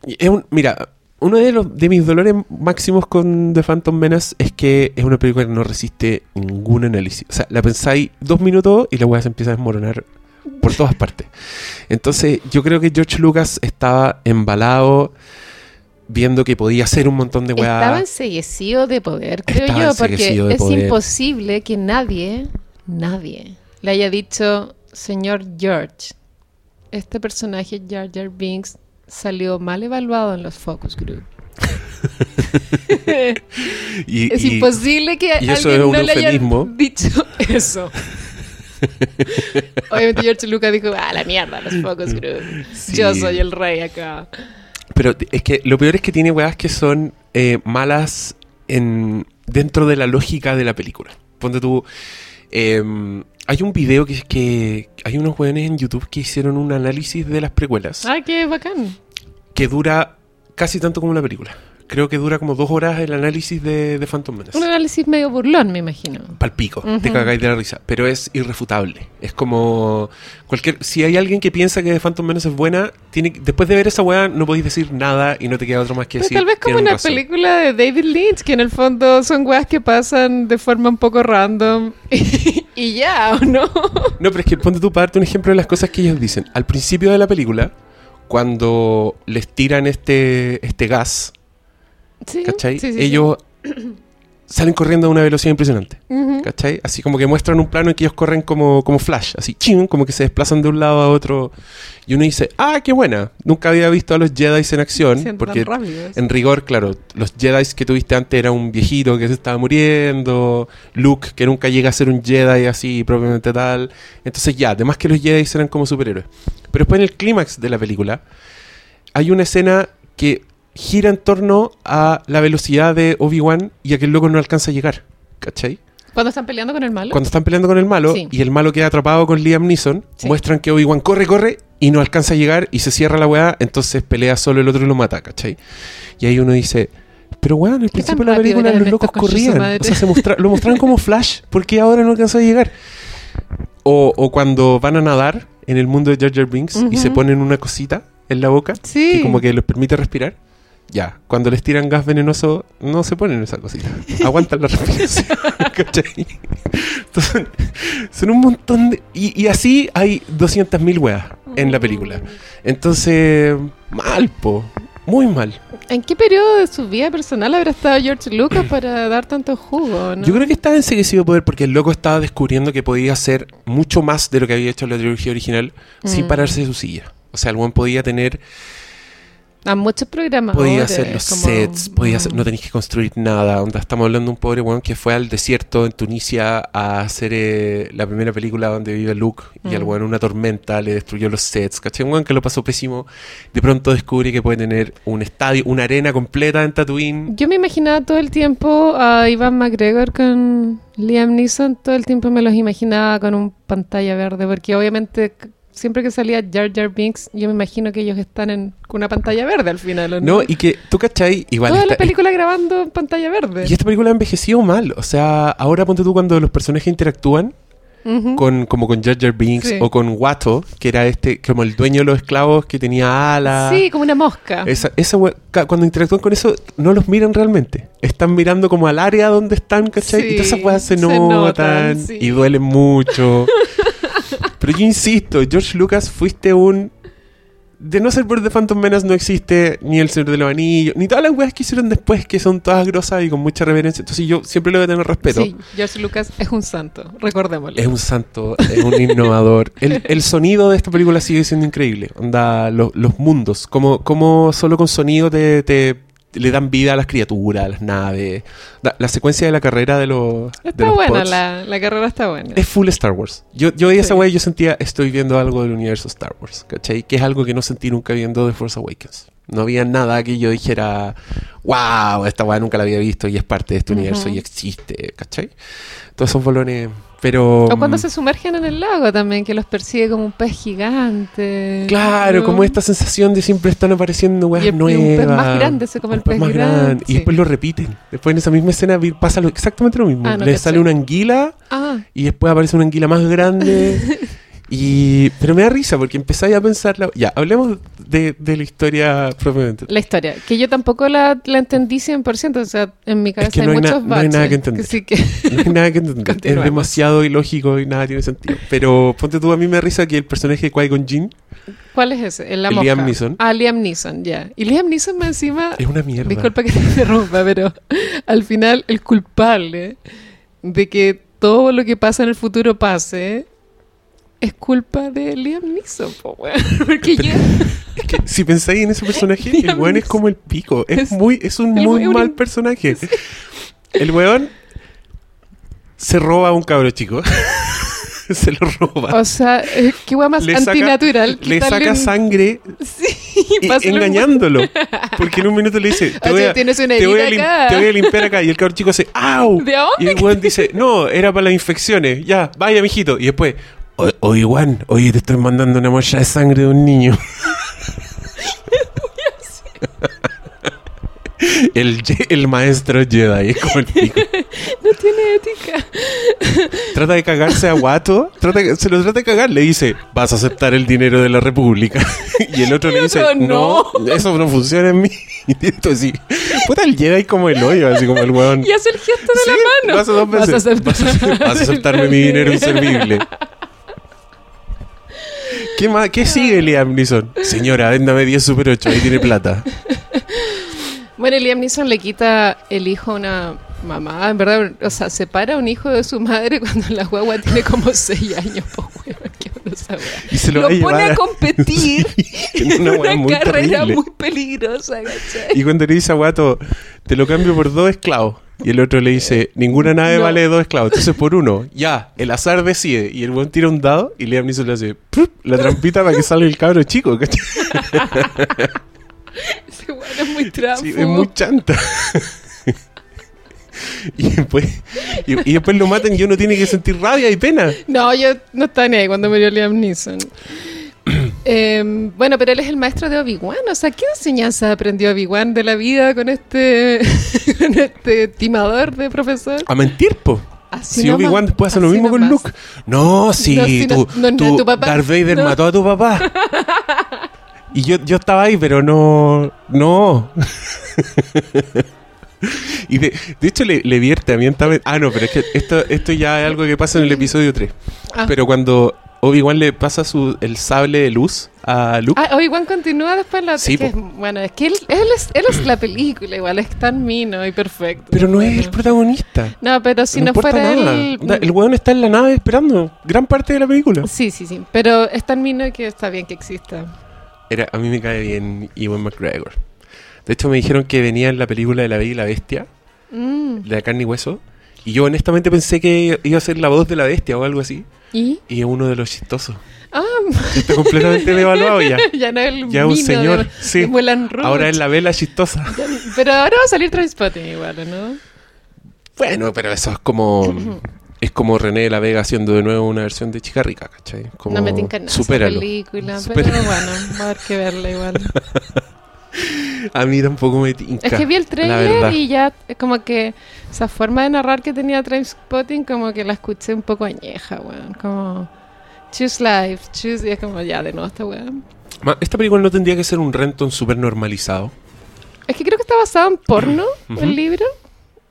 y es un- mira, uno de, los, de mis dolores máximos con The Phantom Menace es que es una película que no resiste ningún análisis. O sea, la pensáis dos minutos y la weá se empieza a desmoronar por todas partes. Entonces, yo creo que George Lucas estaba embalado viendo que podía hacer un montón de weá. Estaba enseguecido de poder, creo Estaba yo, porque es poder. imposible que nadie, nadie, le haya dicho, señor George, este personaje Jar Jar Binks salió mal evaluado en los focus group. Y- es y- imposible que y alguien no le haya dicho eso. Obviamente George Lucas dijo, ah, la mierda, los focus group. Yo soy el rey acá. Pero es que lo peor es que tiene weas que son eh, malas en, dentro de la lógica de la película. Ponte tú. em, hay un video que, que hay unos weones en YouTube que hicieron un análisis de las precuelas Ah, qué bacán. que dura casi tanto como la película. Creo que dura como dos horas el análisis de, de Phantom Menace. Un análisis medio burlón, me imagino. Palpico, te cagáis de la risa. Pero es irrefutable. Es como. cualquier Si hay alguien que piensa que Phantom Menace es buena, tiene, después de ver esa weá no podéis decir nada y no te queda otro más que Pero decir. tal vez como "Tienen una razón". película de David Lynch, que en el fondo son weas que pasan de forma un poco random y ya, ¿o no? No, pero es que ponte tú para darte un ejemplo de las cosas que ellos dicen. Al principio de la película, cuando les tiran este, este gas, Sí, ¿cachai? sí, sí, sí. ellos salen corriendo a una velocidad impresionante. ¿cachai? Así como que muestran un plano en que ellos corren como, como flash, así, ching, como que se desplazan de un lado a otro. Y uno dice, ah, qué buena. Nunca había visto a los Jedi en acción. Porque en rigor, claro, los Jedi que tuviste antes era un viejito que se estaba muriendo, Luke que nunca llega a ser un Jedi así propiamente tal. Entonces ya, además que los Jedi eran como superhéroes. Pero después en el clímax de la película hay una escena que gira en torno a la velocidad de Obi-Wan y a que el loco no alcanza a llegar. ¿Cachai? Cuando están peleando con el malo. Cuando están peleando con el malo Sí. y el malo queda atrapado con Liam Neeson, Sí. muestran que Obi-Wan corre, corre y no alcanza a llegar y se cierra la weá, entonces pelea solo el otro y lo mata, ¿cachai? Y ahí uno dice, pero weón, al ¿Qué tan principio de la película los locos corrían, o sea, se mostra- lo mostraron como Flash, ¿por qué ahora no alcanzó a llegar? O, o cuando van a nadar en el mundo de Jar Jar Binks y se ponen una cosita en la boca Sí. que como que les permite respirar. Ya, cuando les tiran gas venenoso, no se ponen esa cosita. Aguantan la respiración. ¿Cachai? Entonces, son un montón de. Y, y así hay 200.000 weas en la película. Entonces, mal, po. Muy mal. ¿En qué periodo de su vida personal habrá estado George Lucas para dar tanto jugo? ¿no? Yo creo que estaba enseguecido de poder porque el loco estaba descubriendo que podía hacer mucho más de lo que había hecho en la trilogía original sin Mm. pararse de su silla. O sea, el buen podía tener A muchos programas. Podía hacer los sets, podía hacer, no tenéis que construir nada. Onda, estamos hablando de un pobre weón que fue al desierto en Tunisia a hacer eh, la primera película donde vive Luke y al Mm. weón una tormenta le destruyó los sets. ¿Cachai? Un weón que lo pasó pésimo. De pronto descubre que puede tener un estadio, una arena completa en Tatooine. Yo me imaginaba todo el tiempo a Ivan McGregor con Liam Neeson, todo el tiempo me los imaginaba con un pantalla verde, porque obviamente siempre que salía Jar Jar Binks, yo me imagino que ellos están en con una pantalla verde al final, ¿o ¿no? No, y que tú, ¿cachai? Igual Toda la película grabando en pantalla verde. Y esta película ha envejecido mal. O sea, ahora ponte tú cuando los personajes interactúan con, como con Jar Jar Binks Sí. o con Watto, que era este, como el dueño de los esclavos que tenía alas. Sí, como una mosca. Esa, esa cuando interactúan con eso, no los miran realmente. Están mirando como al área donde están, ¿cachai? Sí, y todas esas weas se, se notan, notan, sí. y duelen mucho. Pero yo insisto, George Lucas, fuiste un de no ser por The Phantom Menace no existe ni El Señor de los Anillos, ni todas las weas que hicieron después, que son todas grosas y con mucha reverencia. Entonces yo siempre le voy a tener respeto. Sí, George Lucas es un santo, recordémoslo. Es un santo, es un innovador. El, el sonido de esta película sigue siendo increíble. Onda, lo- los mundos, como, como solo con sonido te, te- le dan vida a las criaturas, a las naves. La, la secuencia de la carrera de los. de Está buena, la, la carrera está buena. Es full Star Wars. Yo, yo veía esa wea y yo sentía, estoy viendo algo del universo Star Wars, ¿cachai? Que es algo que no sentí nunca viendo The Force Awakens. No había nada que yo dijera, wow, esta weá nunca la había visto y es parte de este universo y existe, ¿cachai? Todos esos bolones, pero... O cuando mm, se sumergen en el lago también, que los persigue como un pez gigante. Claro, ¿no? como esta sensación de siempre están apareciendo weas Y el- y nuevas. un pez más grande se come el pez más grande, Y sí. después lo repiten. Después en esa misma escena pasa lo- exactamente lo mismo. Ah, no Le sale una anguila Ah, y después aparece una anguila más grande. y Pero me da risa porque empezáis a pensarla. Ya, hablemos de, de la historia propiamente. la historia, que yo tampoco la, la entendí 100%, o sea, en mi cabeza que hay no hay muchos no hay nada baches, que entender. sí que No hay nada que entender. Es demasiado ilógico y nada tiene sentido. Pero ponte tú, a mí me da risa que el personaje de Qui-Gon Jinn ¿Cuál es ese? El, la El. Liam Neeson. Ah, Liam Neeson, ya. Y Liam Neeson más encima... es una mierda. Disculpa que te interrumpa, pero al final el culpable de que todo lo que pasa en el futuro pase es culpa de Liam Neeson, po, weón. Porque yo... Es que si pensáis en ese personaje, el weón es como el pico. Es, Es- muy, es un muy weón- mal personaje. El weón se roba a un cabro chico. se lo roba. O sea, qué weá más Le saca- antinatural. Le saca un- sangre Sí, y- pásale un- engañándolo. Porque en un minuto le dice, te voy, a, tienes una te voy a herida lim- acá. te voy a limpiar acá. Y el cabro chico hace, ¡au! Y el weón dice, no, era para las infecciones. Ya, vaya, mijito. Y después, "O- oye, Juan, oye, te estoy mandando una mocha de sangre de un niño. El, el maestro Jedi es como el pico. No tiene ética. Trata de cagarse a Guato, trata de- se lo trata de cagar, le dice, vas a aceptar el dinero de la República. y el otro le dice, otro, no, eso no funciona en mí. Y esto así, puta el Jedi como el hoyo, así como el weón. Y hace el gesto de Sí, la mano. Vas a Vas a, vas a aceptarme mi dinero inservible. ¿Qué, más, ¿Qué sigue Liam Neeson? Señora, véndame 10 Super 8, ahí tiene plata. Bueno, Liam Neeson le quita el hijo a una mamá, en verdad, o sea, separa a un hijo de su madre cuando la guagua tiene como 6 años, po, qué. Y se lo, Lo va a pone a competir en en una una, weá muy carrera terrible. muy peligrosa, ¿cachai? Y cuando le dice a Guato, te lo cambio por dos esclavos. Y el otro le dice, ninguna nave No. vale dos esclavos. Entonces por uno, ya, el azar decide. Y el buen tira un dado y Liam Neeson le hace ¡prup! la trampita para que salga el cabro chico. ¿cachai? Ese weón es muy. Sí, es muy chanta. y, después, y, y después lo matan y uno tiene que sentir rabia y pena. No, yo no estaba ni ahí cuando murió Liam Neeson. Em, bueno, pero él es el maestro de Obi-Wan. O sea, ¿qué enseñanza aprendió Obi-Wan de la vida con este, con este timador de profesor? A mentir, po. Así Si Obi-Wan después hace lo mismo con. Luke. No, si No, si no- tú, no, no, tú- tu papá- Darth Vader mató a tu papá. y yo, yo estaba ahí, pero no. No. y de, de hecho le, le vierte ambientamente. Ah, no, pero es que esto, esto ya es algo que pasa en el episodio 3. Ah. Pero cuando Obi-Wan le pasa su, el sable de luz a Luke. Ah, Obi-Wan continúa después la Sí, es que Bueno, es que él, él es, él es la película, igual es tan mino y perfecto. pero no es el protagonista. No, pero si no, no, fuera nada. él. Onda, El weón está en la nave esperando gran parte de la película. Sí, sí, sí. Pero es tan mino que está bien que exista. Era, a mí me cae bien Ewan McGregor. De hecho, me dijeron que venía en la película de La Bella y la Bestia, Mm. de la carne y hueso. Y yo honestamente pensé que iba a ser la voz de la bestia o algo así. ¿Y? Y es uno de los chistosos. Ah, Está completamente devaluado ya. ya no es el Ya un señor, de, sí. de. Ahora es la vela chistosa. Pero ahora va a salir Trainspotting igual, ¿no? Bueno, pero eso es como... Es como René de la Vega haciendo de nuevo una versión de Chica Rica, ¿cachai? Como, no me tinca nada película, Supéralo. pero bueno, va a haber que verla igual. A mí tampoco me tinca. Es que vi el trailer y ya es como que esa forma de narrar que tenía Trainspotting como que la escuché un poco añeja, weón. Como choose life, choose y es como ya de nuevo esta weón. Esta película no tendría que ser un Renton súper normalizado. Es que creo que está basado en porno, Ujú. el libro.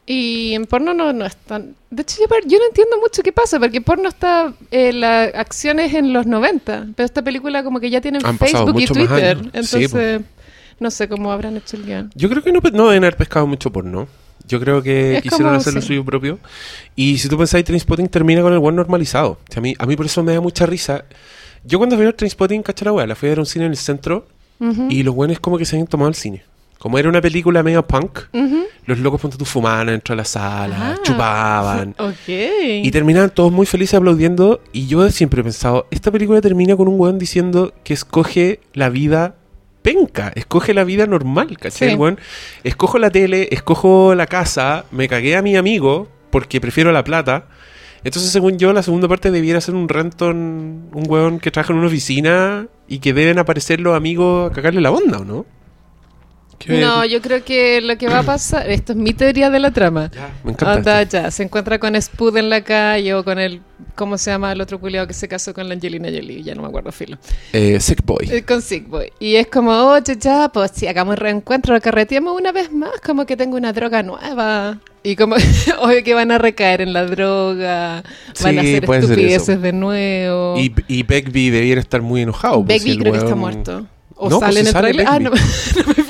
Y en porno no, no es tan... De hecho, yo, yo no entiendo mucho qué pasa, porque porno está... Eh, la acción es en los 90, pero esta película como que ya tiene Han pasado Facebook y Twitter. años. Sí, Entonces, no sé cómo habrán hecho el guion. Yo creo que no, no deben haber pescado mucho porno. Yo creo que Es quisieron hacer lo sí. suyo propio. Y si tú pensáis, Trainspotting termina con el buen normalizado. O sea, a, mí, a mí por eso me da mucha risa. Yo cuando fui a ver Trainspotting, caché la weá, la fui a ver a un cine en el centro y los buenos como que se habían tomado el cine. Como era una película medio punk, los locos ponte tu fumaban dentro de la sala, Ah. chupaban. Ok. Y terminaban todos muy felices aplaudiendo. Y yo siempre he pensado, esta película termina con un weón diciendo que escoge la vida penca, escoge la vida normal, ¿cachai? Sí. El weón, escojo la tele, escojo la casa, me cagué a mi amigo porque prefiero la plata. Entonces, según yo, la segunda parte debiera ser un Renton, un weón que trabaja en una oficina y que deben aparecer los amigos a cagarle la onda, ¿o no? ¿Qué- No, yo creo que lo que va a pasar, esto es mi teoría de la trama. Ya, me encanta Onda, ya, se encuentra con Spud en la calle o con el, ¿cómo se llama el otro culiado que se casó con la Angelina Jolie? Ya no me acuerdo, filo. Eh, Sick Boy. Eh, Con Sick Boy. Y es como, oye, ya, pues si hagamos reencuentro, carreteamos una vez más, como que tengo una droga nueva. Y como, obvio que van a recaer en la droga, van a Sí, hacer estupideces de nuevo. Y, y Begbie debiera estar muy enojado. pues, el creo que está muerto. O No, sale pues en el trailer. Ah, no, no me.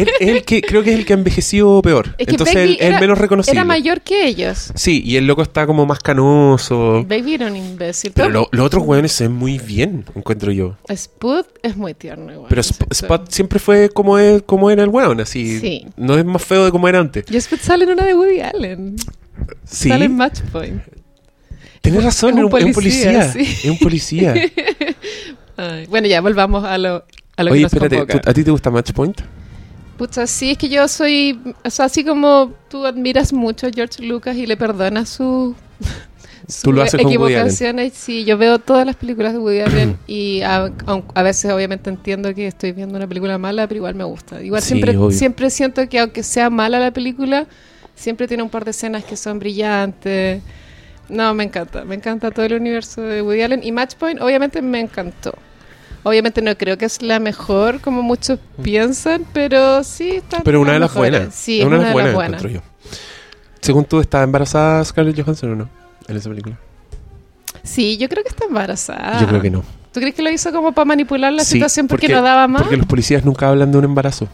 Él, él que, creo que es el que ha envejecido peor. Es que Entonces él, él era, menos reconocible. era mayor que ellos. Sí, y el loco está como más canoso. Baby era un imbécil. Pero lo- los otros weones se ven muy bien, encuentro yo. Spud es muy tierno igual. Pero Sp-. Spot siempre fue como, es, como era el weón, así. Sí. No es más feo de como era antes. Y Spud sale en una de Woody Allen. Sí, Sale en Match Point. tienes razón, es un es policía, sí. Es un policía. Ay, bueno, ya volvamos a lo, a lo Oye, que nos espérate, convoca. ¿tú- ¿a ti te gusta Match Point? Pucha, sí, es que yo soy, o sea, así como tú admiras mucho a George Lucas y le perdonas su, Tú lo haces con Woody equivocaciones, sí, yo veo todas las películas de Woody Allen y a, veces obviamente entiendo que estoy viendo una película mala, pero igual me gusta. Igual Sí, siempre, obvio. siempre siento que aunque sea mala la película, siempre tiene un par de escenas que son brillantes. No, me encanta, me encanta todo el universo de Woody Allen y Match Point obviamente me encantó. Obviamente no creo que es la mejor como muchos piensan, pero sí está. Mm. Pero una de las buenas. Sí, es una de las buenas, yo. Según tú, ¿está embarazada Scarlett Johansson o no? En esa película. Sí, yo creo que está embarazada. Yo creo que no. ¿Tú crees que lo hizo como para manipular la Sí, situación porque, no daba más? Porque los policías nunca hablan de un embarazo.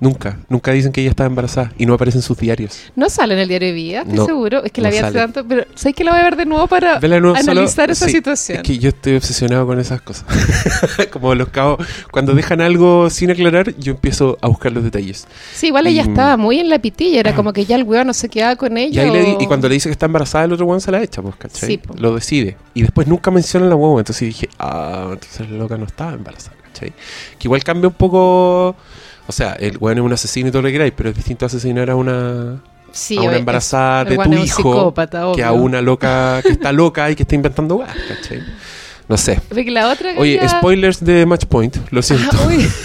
Nunca. Nunca dicen que ella estaba embarazada y no aparece en sus diarios. No sale en el diario de vida, estoy No, seguro. Es que no la vi hace tanto, pero sé que la voy a ver de nuevo para de nuevo solo- analizar esa sí, situación. Es que yo estoy obsesionado con esas cosas. Como los cabos, cuando dejan algo sin aclarar, yo empiezo a buscar los detalles. Sí, igual ella y- estaba muy en la pitilla, era como que ya el weón no se quedaba con Y, ella. ahí le di- y cuando le dice que está embarazada, el otro weón se la echa, pues, ¿cachai? Sí, po. Lo decide. Y después nunca mencionan la huevo. Entonces dije, ah, entonces la loca no estaba embarazada, ¿cachai? Que igual cambia un poco. O sea, el weón es un asesino y todo lo que queráis, pero es distinto asesinar a una, Sí, a una embarazada de tu hijo que a una loca que está loca y que está inventando weas, ¿cachai? No sé. Porque la otra Oye, spoilers de Match Point, lo siento. Ah, uy.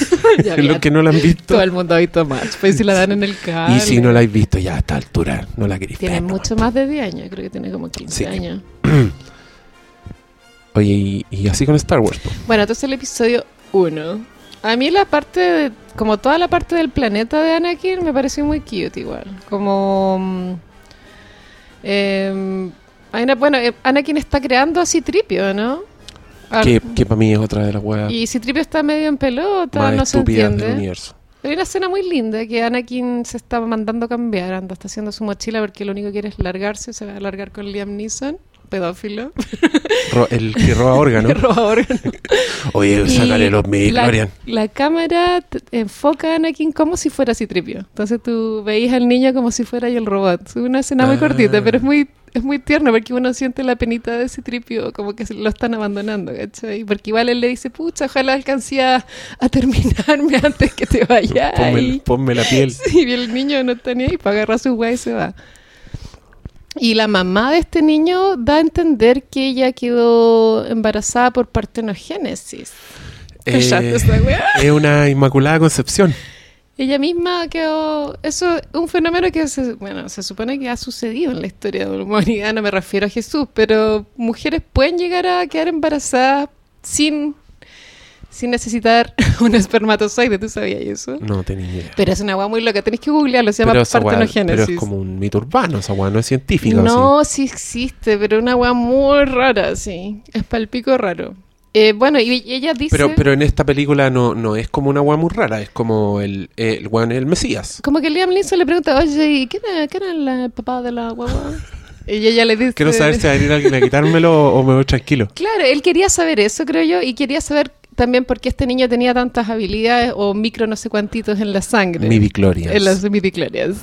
Ya, Es lo ya, que no la han visto. Todo el mundo ha visto más. Pues si la dan en el cable. Y si no la habéis visto ya a esta altura, no la queréis Tiene ¿no? mucho más de 10 años, creo que tiene como 15 Sí. años. Oye, y, y así con Star Wars. po. Bueno, entonces el episodio 1. A mí la parte, de- como toda la parte del planeta de Anakin me pareció muy cute igual. Como... mm, em, hay una- bueno, eh, Anakin está creando a Citripio, ¿no? Al- Que, que para mí es otra de las weas y Citripio está medio en pelota, más no se estúpidas del entiende. universo. Pero hay una escena muy linda que Anakin se está mandando cambiar, anda, está haciendo su mochila porque lo único que quiere es largarse, se va a largar con Liam Neeson, pedófilo, el que roba órganos. roba órganos. Oye, Y sácale los la, midichlorian. la cámara t- enfoca a Anakin como si fuera Citripio. Entonces tú veis al niño como si fuera yo el robot. Es una escena muy Ah. cortita, pero es muy es muy tierno porque uno siente la penita de Citripio como que lo están abandonando, ¿cachai? Porque igual él le dice, pucha, ojalá alcancé a, a terminarme antes que te vayas. Ponme, ponme la piel. Sí, y el niño no está ni ahí para agarrar su weá y se va. Y la mamá de este niño da a entender que ella quedó embarazada por partenogénesis. Eh, es una inmaculada concepción. Ella misma quedó... Eso es un fenómeno que se, bueno, se supone que ha sucedido en la historia de la humanidad, no me refiero a Jesús, pero mujeres pueden llegar a quedar embarazadas sin, sin necesitar un espermatozoide, ¿tú sabías eso? No tenía idea. Pero es una weá muy loca, tenés que googlearlo, se llama partenogénesis. pero es como un mito urbano, esa weá no es científica. ¿o No, sí existe, pero una weá muy rara, sí. Es palpico raro. Eh, bueno, y, ella dice... Pero, pero en esta película no, no es como una weá muy rara, es como el, el weón es el Mesías. Como que Liam Neeson le pregunta, oye, ¿y quién era, quién era la- el papá de la guagua? y ella le dice... Quiero saber si va a venir alguien a quitármelo o me voy tranquilo. Claro, él quería saber eso, creo yo, y quería saber también por qué este niño tenía tantas habilidades o micro no sé cuantitos en la sangre. Midichlorians. En las midichlorians.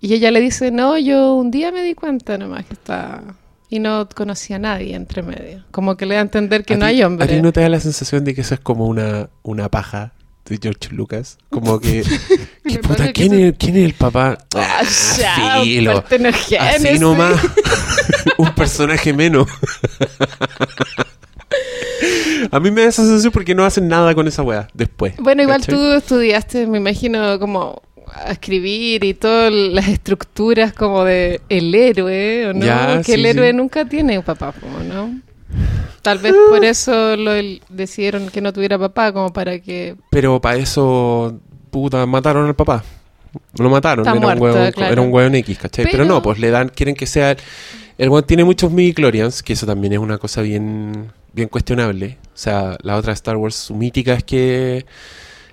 Y ella le dice, no, yo un día me di cuenta nomás que está... Y no conocía a nadie entre medio. Como que le da a entender que ¿A no ti- hay hombre. ¿A ti no te da la sensación de que eso es como una, una paja de George Lucas? Como que... ¿qué puta, que ¿quién, eso- es, ¿Quién es el papá? Ah, ya, filo. Así nomás. Un personaje menos. A mí me da esa sensación porque no hacen nada con esa weá después. Bueno, igual ¿cachai? tú estudiaste, me imagino, como a escribir y todas las estructuras como de el héroe, ¿o no? Ya, que el héroe sí. nunca tiene un papá, como, ¿no? Tal vez por eso lo decidieron que no tuviera papá, como para que... Pero para eso, puta, mataron al papá. Lo mataron, Está era, muerto, un hueón, claro. era un hueón X, ¿cachai? Pero, Pero- no, pues le dan, quieren que sea... El hueón tiene muchos midi-chlorians, que eso también es una cosa bien, bien cuestionable. O sea, la otra Star Wars su mítica es que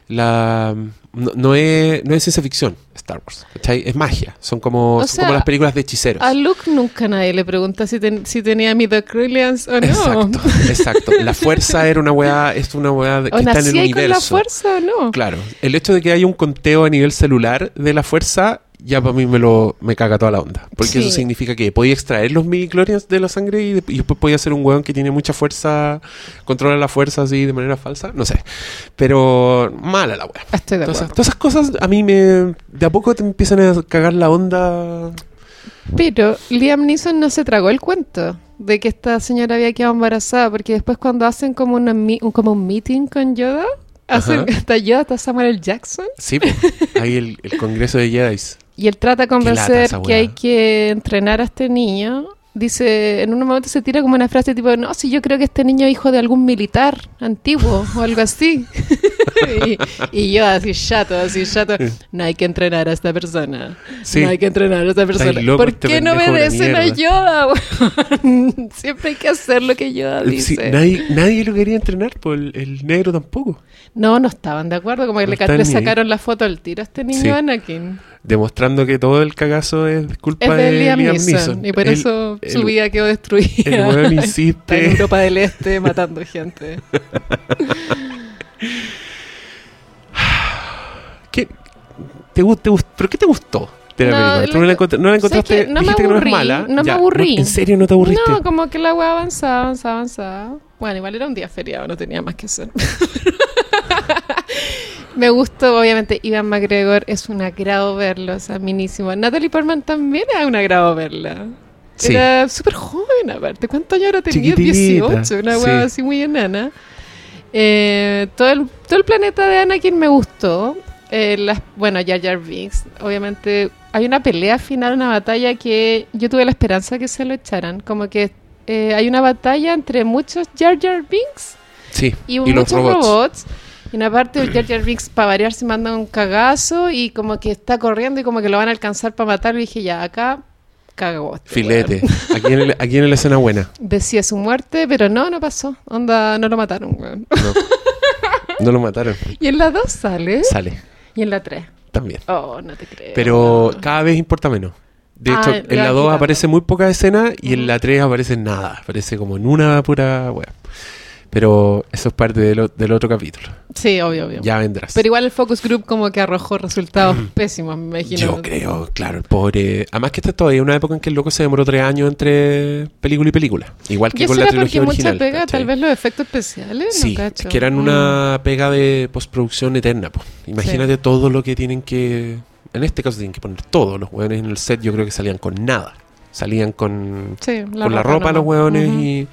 la no, no es, no es ciencia ficción Star Wars, ¿cachai? Es magia. Son como, son sea, como las películas de hechiceros. A Luke nunca nadie le pregunta si, ten- si tenía midichlorians o no. Exacto, exacto. La fuerza era una weá, es una weá que O está en el ahí con la universo. fuerza o no. Claro, el hecho de que haya un conteo a nivel celular de la fuerza ya para mí me lo me caga toda la onda, porque Sí. eso significa que podía extraer los midichlorians de la sangre y, de- y después podía ser un weón que tiene mucha fuerza, controla la fuerza así de manera falsa, no sé. Pero mala la weá. Estoy de esas- todas esas cosas a mí me de a poco te empiezan a cagar la onda. Pero Liam Neeson no se tragó el cuento de que esta señora había quedado embarazada, porque después cuando hacen como, una un, como un meeting con Yoda, hacen, Ajá. está Yoda, está Samuel L. Jackson, Sí, pues, ahí el, el congreso de Jedi. Y él trata de convencer que hay que entrenar a este niño. Dice, en un momento se tira como una frase tipo, no, si yo creo que este niño es hijo de algún militar antiguo o algo así. y, y yo así chato, así chato, no hay que entrenar a esta persona. Sí. No hay que entrenar a esta persona. loco ¿Por este qué no obedecen a. Yoda? Siempre hay que hacer lo que Yoda Sí, dice. nadie, nadie lo quería entrenar, por el, el negro tampoco. No, no estaban de acuerdo, como que No le, sacaron la foto al tiro a este niño Sí. Anakin. Demostrando que todo el cagazo es culpa Es de de Liam, Liam Neeson, Neeson. Y por El- eso su el- vida quedó destruida. el Está en insiste. Europa del Este matando gente. ¿Qué, te, te ¿Pero qué te gustó de la No, película? ¿Tú lo no la, que- encontr- no la ¿sabes encontraste? No me dijiste que no es mala. no me Ya, aburrí. ¿En serio no te aburriste? No, como que la weá avanzaba, avanzaba, avanzaba. Bueno, igual era un día feriado, no tenía más que hacer. Me gustó, obviamente, Ivan McGregor es un agrado verlo, o sea, minísimo. Natalie Portman también era un agrado verla. Sí. Era súper joven, aparte. ¿Cuántos años ahora tenía? Chiquitita, 18, una weá sí. así muy enana. Eh, todo, el, todo el planeta de Anakin me gustó. Eh, las, bueno, Jar Jar Binks, obviamente hay una pelea final, una batalla que yo tuve la esperanza que se lo echaran. Como que eh, hay una batalla entre muchos Jar Jar Binks Sí, y, los muchos robots. robots. Y una parte Jar Jar Binks, para variar, se manda un cagazo y como que está corriendo y como que lo van a alcanzar para matarlo. Y dije, ya, acá cagó. este Filete. Aquí en, el- aquí en la escena buena. Decía su muerte, pero no, no pasó. Onda, no lo mataron, weón. No, no lo mataron. Y en la 2 sale. Sale Y en la 3. también. Oh, no te creo. Pero cada vez importa menos. De Ah, hecho, en la 2 quitando. aparece muy poca escena y en la 3 aparece nada. Aparece como en una pura wea. Pero eso es parte del, otro capítulo. Sí, obvio, obvio. Ya vendrás. Pero igual el focus group como que arrojó resultados pésimos, me imagino. Yo creo, claro, el pobre. Además que esta es todavía una época en que el loco se demoró tres años entre película y película. Igual que ¿Y eso con la trilogía porque original. mucha pega? ¿cachai? Tal vez los efectos especiales. Sí, no cacho. es que eran Mm. una pega de postproducción eterna. po. Imagínate todo lo que tienen que. En este caso tienen que poner todo. Los hueones en el set yo creo que salían con nada. Salían con, Sí, con la ropa los hueones y,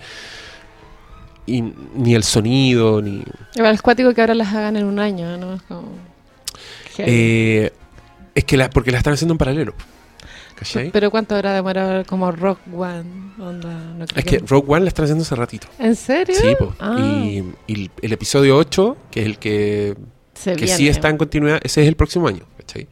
y ni el sonido, ni... Es cuático que ahora las hagan en un año, ¿no? Es como... Eh, es que porque la están haciendo en paralelo. ¿Cachai? Pero ¿cuánto habrá demorado como Rock One? Onda, no Es que Rogue One la están haciendo hace ratito. ¿En serio? Sí. Ah, Y, y el- episodio 8, que es el que, se que sí viene. está en continuidad, ese es el próximo año, ¿cachai?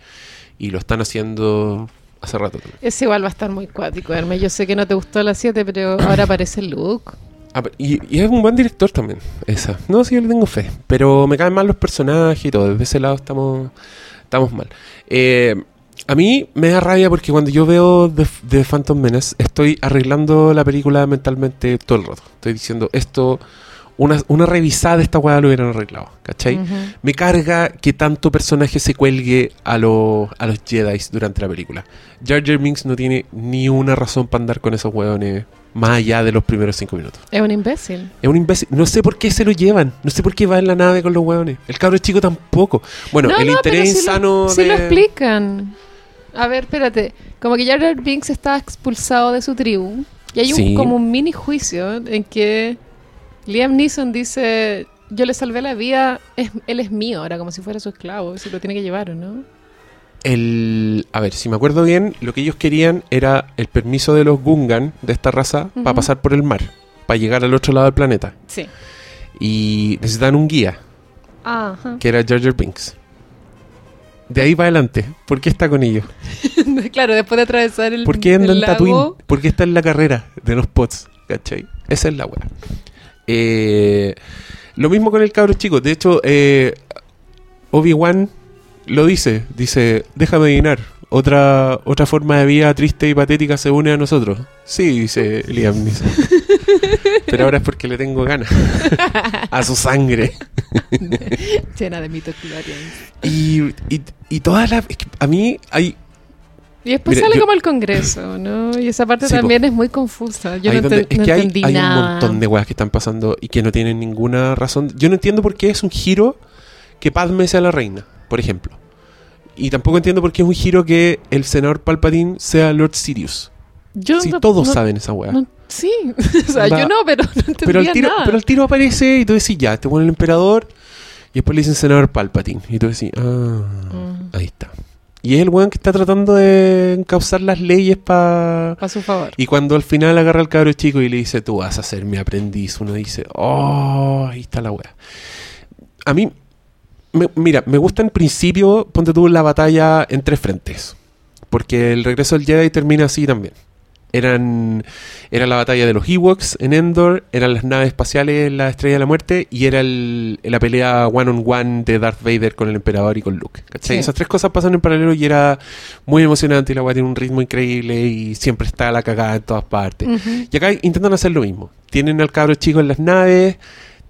Y lo están haciendo hace rato también. Ese igual va a estar muy cuático, Hermes. Yo sé que no te gustó la 7, pero ahora aparece Luke. Ah, y, y es un buen director también, esa. No, sí, yo le tengo fe. Pero me caen mal los personajes y todo. Desde ese lado estamos, estamos mal. Eh, a mí me da rabia porque cuando yo veo The, The Phantom Menace, estoy arreglando la película mentalmente todo el rato. Estoy diciendo, esto, una, una revisada de esta weá lo hubieran arreglado, ¿cachai? Ujú. Me carga que tanto personaje se cuelgue a, los a los Jedi durante la película. Jar Jar Binks no tiene ni una razón para andar con esos weones más allá de los primeros cinco minutos. Es un imbécil. Es un imbécil. No sé por qué se lo llevan. No sé por qué va en la nave con los hueones. El cabro chico tampoco. Bueno, No, el no, interés insano lo, sí de... lo explican. A ver, espérate. Como que Jar Jar Binks está expulsado de su tribu. Y hay un, Sí. como un mini juicio en que Liam Neeson dice: Yo le salvé la vida, es, él es mío ahora, como si fuera su esclavo. Se lo tiene que llevar, ¿o no? El, a ver, si me acuerdo bien, lo que ellos querían era el permiso de los Gungan, de esta raza, para pasar por el mar. Para llegar al otro lado del planeta. Sí. Y necesitaban un guía, que era Jar Jar Binks. De ahí para adelante. ¿Por qué está con ellos? claro, después de atravesar el, ¿Por qué anda en Tatooine? ¿Por qué está en la carrera de los pots? ¿Cachai? Esa es la weá. Eh, lo mismo con el cabro chico. De hecho, eh, Obi-Wan lo dice. Dice, déjame adivinar. Otra, otra forma de vida triste y patética se une a nosotros. Sí, dice Liam Neeson. Pero ahora es porque le tengo ganas. a su sangre. llena de mitos. Y, y, y todas las... es que a mí hay Y después Mira, sale yo- como el Congreso, ¿no? Y esa parte Sí, po. también es muy confusa. Yo no, donde- enten- es no que hay, entendí hay un nada. montón de weas que están pasando y que no tienen ninguna razón. Yo no entiendo por qué es un giro que Padme sea la reina, por ejemplo. Y tampoco entiendo por qué es un giro que el senador Palpatine sea Lord Sirius. Yo Si no- todos no- saben esa no- sí, o sea, yo no, pero no entendía pero, al tiro, nada. pero al tiro aparece y tú decís, ya, te pone el emperador. Y después le dicen senador Palpatine. Y tú decís, ah, Mm. ahí está. Y es el weón que está tratando de encauzar las leyes para... A su favor. Y cuando al final agarra al cabro chico y le dice, tú vas a ser mi aprendiz, uno dice, oh, ahí está la wea. A mí, me- mira, me gusta en principio, ponte tú la batalla en tres frentes. Porque el regreso del Jedi termina así también. Eran, era la batalla de los Ewoks en Endor, eran las naves espaciales en la Estrella de la Muerte y era el- la pelea one on one de Darth Vader con el Emperador y con Luke. ¿cachai? Sí. Esas tres cosas pasan en paralelo y era muy emocionante y la weá tiene un ritmo increíble y siempre está la cagada en todas partes. Y acá intentan hacer lo mismo. Tienen al cabro chico en las naves,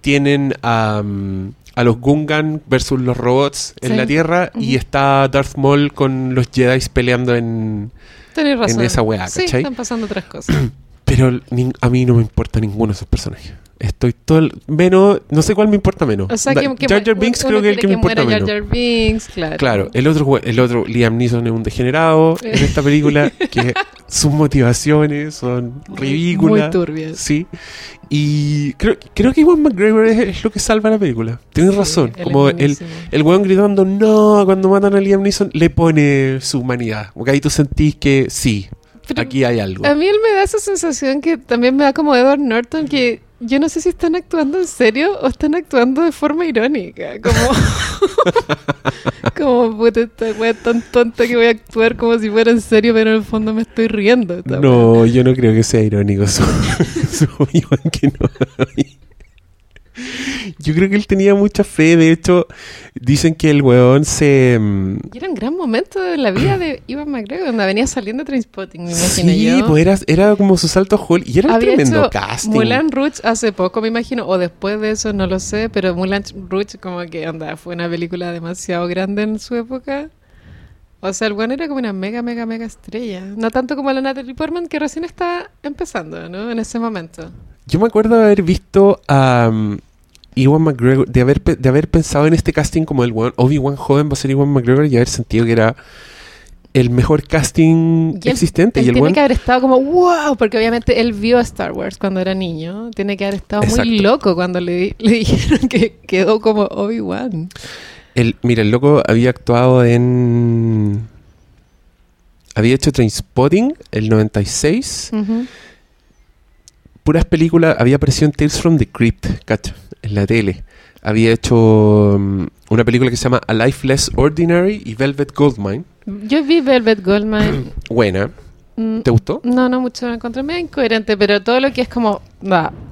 tienen a, mm, a los Gungan versus los robots en Sí. la Tierra y está Darth Maul con los Jedi peleando en... Razón. esa weá, Sí, ¿cachai? están pasando otras cosas. Pero a mí no me importa ninguno de esos personajes. Estoy todo... el- menos... No sé cuál me importa menos. O sea, Da- que, Jar Jar Binks creo que es el que me importa menos. Jar Jar Binks, claro. Claro, el otro, el otro, Liam Neeson es un degenerado en esta película que sus motivaciones son ridículas. Muy turbias. Sí. Y creo, creo que Iwan McGregor es, es lo que salva la película. Tienes Sí, razón. Como el, el weón gritando no cuando matan a Liam Neeson le pone su humanidad. Porque ahí tú sentís que sí, Pero aquí hay algo. A mí él me da esa sensación que también me da como Edward Norton, que yo no sé si están actuando en serio o están actuando de forma irónica. Como, como puta, esta wea tan tonta que voy a actuar como si fuera en serio, pero en el fondo me estoy riendo. wea. No, yo no creo que sea irónico su, su Obi-Wan Kenobi. Yo creo que él tenía mucha fe. De hecho, dicen que el weón se... mm, Y era un gran momento de la vida de Ivan McGregor, donde venía saliendo Trainspotting, me imagino Sí, yo. pues era, era como su salto a Hollywood. Y era un Había tremendo hecho casting. Moulin Rouge hace poco, me imagino, o después de eso, no lo sé, pero Moulin Rouge como que, onda, fue una película demasiado grande en su época. O sea, el bueno era como una mega, mega, mega estrella. No tanto como la Natalie Portman, que recién está empezando, ¿no? En ese momento. Yo me acuerdo de haber visto a um, Ewan McGregor, de haber, de haber pensado en este casting como el Obi-Wan joven va a ser Ewan McGregor y haber sentido que era el mejor casting Y él- existente. Él y el tiene que haber estado como, wow, porque obviamente él vio a Star Wars cuando era niño. Tiene que haber estado muy loco cuando le, le dijeron que quedó como Obi-Wan. el- mira, el loco había actuado en... había hecho Trainspotting el 96. Ujú. Puras películas, había aparecido en Tales from the Crypt, cacho, en la tele. Había hecho mm, una película que se llama A Life Less Ordinary y Velvet Goldmine. Yo vi Velvet Goldmine. Buena. Mm, ¿Te gustó? No, no mucho, lo encontré medio incoherente, pero todo lo que es como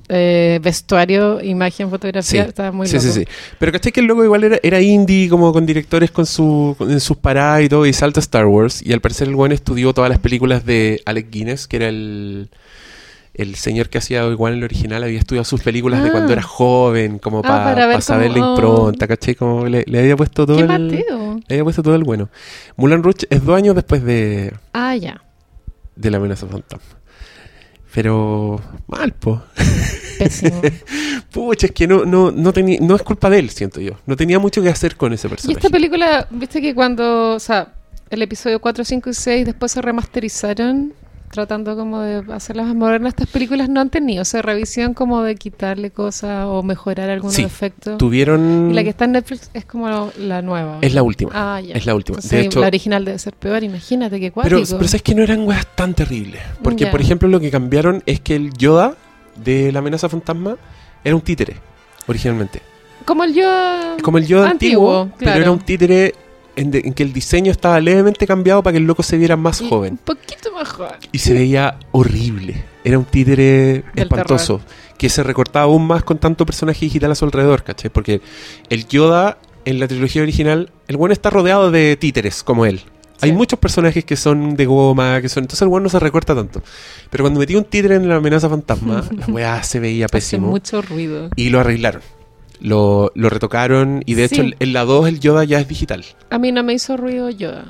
eh, vestuario, imagen, fotografía, estaba muy sí, loco. sí, sí. Pero caché que el loco igual era, era indie, como con directores con su, con- en sus paradas y todo, y salta Star Wars. Y al parecer el buen estudió todas las películas de Alec Guinness, que era el, el señor que hacía igual en el original, había estudiado sus películas de Ah. cuando era joven, como Ah, pa- para ver saber la impronta, caché, como le, le había puesto todo ¡Qué el, Mateo! le había puesto todo el bueno. Mulan Rouge es dos años después de, Ah, ya. de La amenaza fantasma. Pero mal, po. Pésimo. Pucha, es que no, no, no, tenía, no es culpa de él, siento yo. No tenía mucho que hacer con ese y personaje. esta película, viste que cuando, o sea, el episodio 4, 5 y 6 después se remasterizaron, tratando como de hacerlas más modernas, estas películas no han tenido esa revisión como de quitarle cosas o mejorar algunos Sí, efectos. Tuvieron... Y la que está en Netflix es como la nueva. Es la última. Ah, ya. Es la última. Entonces, De hecho- la original debe ser peor, imagínate qué Pero, cuático. pero sabes que no eran weas tan terribles. Porque, Ya. por ejemplo, lo que cambiaron es que el Yoda de la amenaza fantasma era un títere, originalmente. Como el yo Como el Yoda antiguo, Antiguo, pero claro. era un títere en, de- en que el diseño estaba levemente cambiado para que el loco se viera más Un joven. poquito más joven. Y se veía horrible. Era un títere Del espantoso. Que se recortaba aún más con tanto personaje digital a su alrededor, ¿cachai? Porque el Yoda en la trilogía original, el bueno está rodeado de títeres como él. Hay muchos personajes que son de goma, que son. Entonces el bueno no se recorta tanto. Pero cuando metí un títere en la amenaza fantasma, la weá se veía Hace pésimo. mucho ruido. Y lo arreglaron. Lo, lo retocaron. Y de hecho, Sí. en- en la 2 el Yoda ya es digital. A mí no me hizo ruido Yoda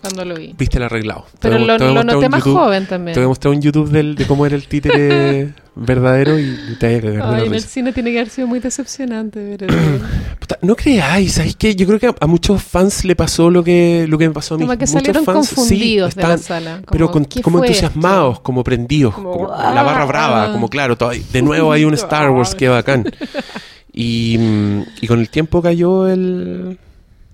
cuando lo vi. Viste el arreglado. Te Pero voy a- lo, te voy lo mostrar noté más YouTube- joven también. Te voy a mostrar un YouTube del, de cómo era el títere verdadero y te vaya a cagar Ay, en el risa. cine tiene que haber sido muy decepcionante el- Puta, no creáis, ¿sabes qué? Yo creo que a, muchos fans le pasó lo que, lo que me pasó a mí. Como que Muchos salieron fans, sí, confundidos de la sala. Como, pero con- ¿qué como entusiasmados, esto? como prendidos, Como, como la barra brava, como claro, todo- de nuevo hay un Star Wars, qué bacán. Y, y con el tiempo cayó el...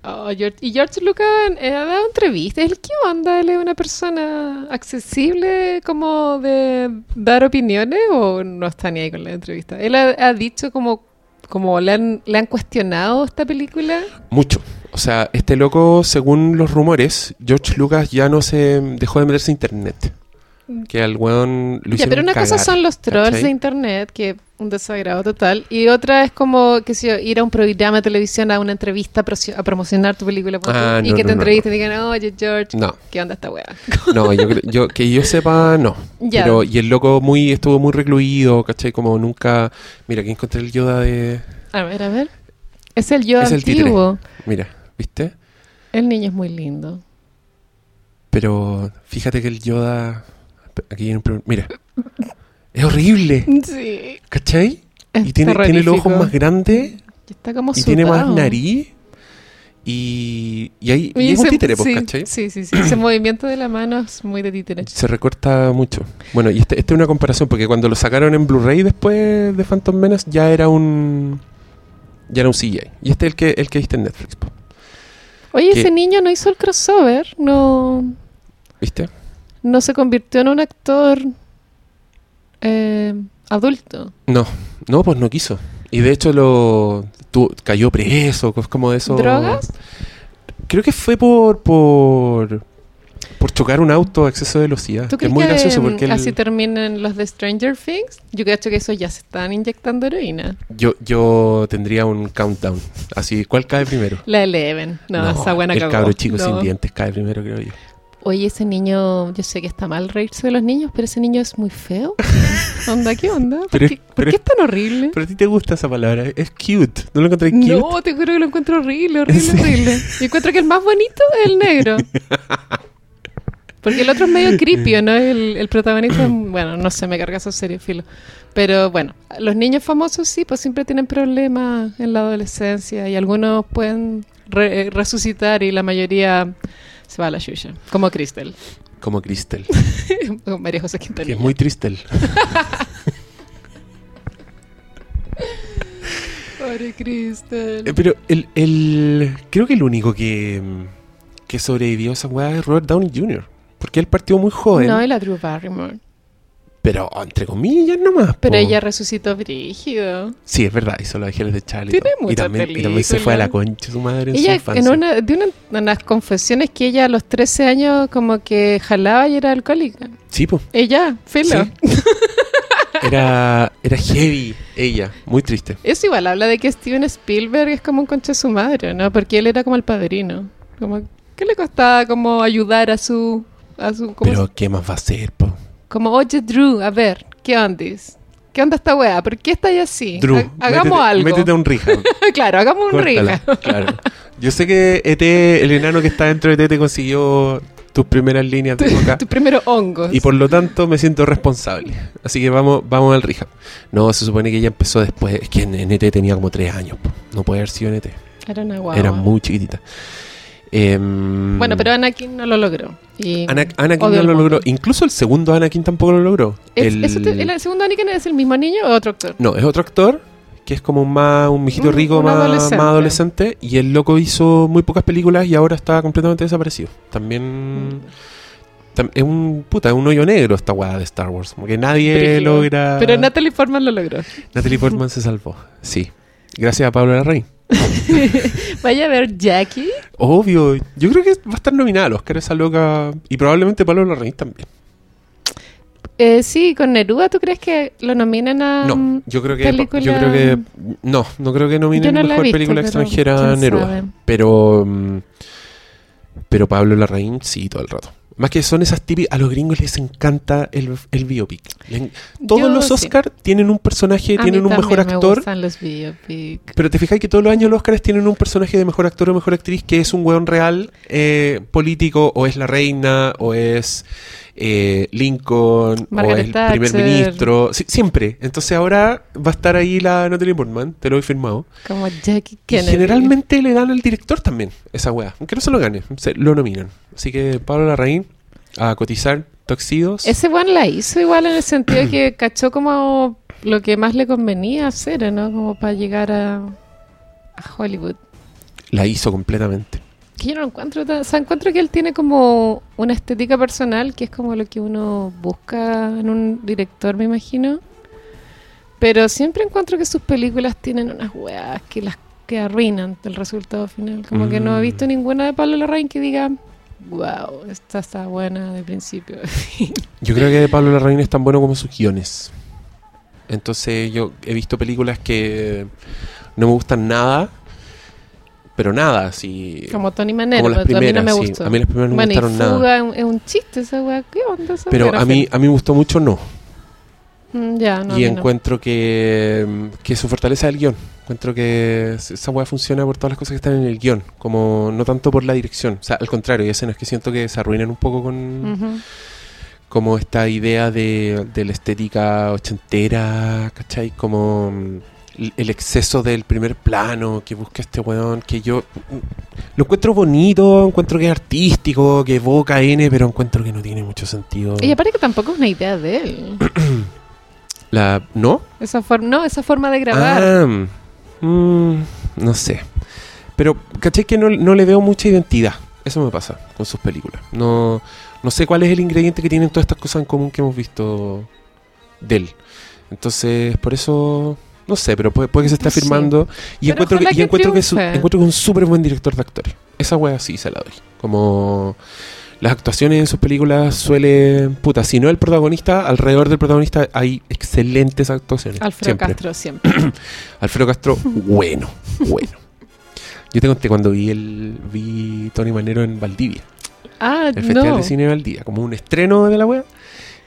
Oh, George- y George Lucas eh, ha dado entrevistas. ¿Él qué onda? ¿Él es una persona accesible como de dar opiniones o no está ni ahí con la entrevista? Él ha, ha dicho como, como le, han, le han cuestionado esta película. Mucho. O sea, este loco, según los rumores, George Lucas ya no se dejó de meterse a internet. Que al weón lo pero una cosa cagar, son los trolls ¿cachai? de internet, que un desagrado total, y otra es como, que yo, ir a un programa de televisión, a una entrevista a promocionar tu película Ah, y no, que no, te no, entrevisten y digan, oye George. ¿qué onda esta weá? No, yo, yo que yo sepa, no. Pero, y el loco muy estuvo muy recluido, ¿cachai? Como nunca... Mira, que encontré el Yoda de... A ver, a ver. Es el yo Es el antiguo. Mira, ¿viste? El niño es muy lindo. Pero fíjate que el Yoda... Aquí hay un pro- Mira. Es horrible, Sí. ¿cachai? Es Y tiene, tiene los ojos más grandes Y está como y tiene más nariz. Y, y, ahí, y Y es un ese- títere, pues, sí, ¿cachai? Sí, sí, sí. Ese movimiento de la mano es muy de títere. Se recorta mucho. Bueno, y este, esta es una comparación, porque cuando lo sacaron en Blu-ray después de Phantom Menace, ya era un. Ya era un CGI. Y este es el que, el que viste en Netflix, po. Oye, ese niño no hizo el crossover. No, ¿viste? No se convirtió en un actor eh, adulto. No, no, pues no quiso. Y de hecho lo tu- cayó preso, como de eso. ¿Drogas? Creo que fue por por por chocar un auto a exceso de velocidad. ¿Tú Que crees es muy que gracioso porque así terminan los de Stranger Things? Yo creo que esos ya se están inyectando heroína. yo yo tendría un countdown. Así, ¿cuál cae primero? La Eleven. No, esa buena el cabro chico No. sin dientes cae primero, creo yo. Oye, ese niño, yo sé que está mal reírse de los niños, pero ese niño es muy feo. ¿Onda? ¿Qué onda? ¿Por, Pero- qué, por pero- qué es tan horrible? Pero a ti te gusta esa palabra, es cute. ¿No lo encontré cute? No, te juro que lo encuentro horrible, horrible, Sí. horrible. Yo encuentro que el más bonito es el negro. Porque el otro es medio creepy, ¿no? El, el protagonista, bueno, no sé, me carga esa serie, filo. Pero bueno, los niños famosos sí, pues siempre tienen problemas en la adolescencia y algunos pueden re- resucitar y la mayoría se va a la yuya. Como Crystal, Como Crystal, como María José que Quintanilla. es muy Tristel. Pobre Crystal. Eh, pero el, el- creo que el único que, que sobrevivió a esa weá es Robert Downey Jr. porque él partió muy joven, No, y la Drew Barrymore. Pero entre comillas nomás. Pero po. ella resucitó brígido. Sí, es verdad, hizo Los Ángeles de Charlie. Tiene y, muchas también, y también se fue a la concha su madre en su Ella, infancia. en una de una, unas confesiones que ella a los 13 años como que jalaba y era alcohólica. Sí, pues. Ella, filo. Era, era heavy ella, muy triste. Eso igual habla de que Steven Spielberg es como un concha de su madre, ¿no? Porque él era como el padrino. Como, ¿Qué le costaba como ayudar a su... A su como, Pero, ¿qué más va a hacer, po? Como, oye, Drew, a ver, ¿qué ondis? ¿Qué onda esta wea? ¿Por qué estáis así? Drew, Ha- hagamos métete, algo. Métete un rehab. claro, hagamos un riga. claro. Yo sé que ET, el enano que está dentro de ET te consiguió tus primeras líneas de boca. tu primero hongos. Y por lo tanto me siento responsable. Así que vamos, vamos al rehab. No, se supone que ella empezó después. Es que en, en ET tenía como tres años. po. No puede haber sido en ET. Era una guagua. Era muy chiquitita. Em, Bueno, pero Anakin no lo logró. Y Ana- Anakin no lo logró. Incluso el segundo Anakin tampoco lo logró. ¿Es- el... eso te- ¿El segundo Anakin es el mismo niño o otro actor? No, es otro actor que es como un más un mijito rico más, adolescente. más adolescente y el loco hizo muy pocas películas y ahora está completamente desaparecido. También tam- es un puta, es un hoyo negro esta weá de Star Wars, como que nadie logra Pero Natalie Portman lo logró. Natalie Portman se salvó. Sí. Gracias a Pablo Larraín. Vaya a ver Jackie. Obvio, yo creo que va a estar nominada al Oscar esa loca y probablemente Pablo Larraín también. Eh, sí, con Neruda, ¿tú crees que lo nominan a No, mm, yo creo que película? yo creo que no, no creo que nominen no mejor visto, película extranjera Neruda. sabe. Pero mm, pero Pablo Larraín sí todo el rato. Más que son esas típicas, a los gringos les encanta el, el biopic. Le- todos Yo los sí. Oscar tienen un personaje, A tienen un mejor también me actor. gustan los biopic. Pero te fijas que todos los años los Oscars tienen un personaje de mejor actor o mejor actriz que es un weón real, eh, político, o es la reina, o es eh, Lincoln, o Margaret el primer ministro. Sí, siempre. Entonces ahora va a estar ahí la Natalie Portman, te lo he firmado. Como Jackie Y Kennedy. generalmente le dan al director también esa weá. Aunque no se lo gane, se lo nominan. Así que Pablo Larraín a cotizar Toxidos. Ese one la hizo igual en el sentido de que cachó como lo que más le convenía hacer, ¿no? Como para llegar a, a Hollywood. La hizo completamente. Que yo no encuentro tan... O sea, encuentro que él tiene como una estética personal que es como lo que uno busca en un director, me imagino. Pero siempre encuentro que sus películas tienen unas weas que las que arruinan el resultado final. Como que no he Mm. visto ninguna de Pablo Larraín que diga, wow, esta está buena de principio. a fin". Yo creo que Pablo Larraín es tan bueno como sus guiones. Entonces yo he visto películas que no me gustan nada, pero nada, así... como Tony Manero, como las pero a mí no me primeras, sí. gustó. A mí las primeras no me bueno, y gustaron nada. Fuga es un- es un chiste esa wea. ¿Qué onda esa Pero a mí, a mí me gustó mucho No. Mm, Ya, no, y no. encuentro que, que su fortaleza es el guion. Encuentro que esa weá funciona por todas las cosas que están en el guion, como no tanto por la dirección. O sea, al contrario, hay escenas que siento que se arruinan un poco con como esta idea de, de la estética ochentera, ¿cachai? Como el- exceso del primer plano que busca este weón, que yo lo encuentro bonito, encuentro que es artístico, que evoca N, pero encuentro que no tiene mucho sentido. Y aparte que tampoco es una idea de él. La, ¿No? Esa forma, no, esa forma de grabar. Ah, mm, no sé. Pero, ¿cachai? Que no, no le veo mucha identidad. Eso me pasa con sus películas. No, no sé cuál es el ingrediente que tienen todas estas cosas en común que hemos visto de él. Entonces, por eso, no sé, pero puede, puede que se esté Sí. afirmando. Y Pero encuentro que, ojalá y que encuentro que, su- encuentro que es un súper buen director de actores. Esa wea sí se la doy. Como las actuaciones en sus películas suelen. Puta, si no el protagonista, alrededor del protagonista hay excelentes actuaciones. Alfredo siempre. Castro siempre. Alfredo Castro, bueno, bueno. Yo te conté cuando vi el vi Tony Manero en Valdivia, Ah, el Festival no. de Cine de Valdivia, como un estreno de la wea.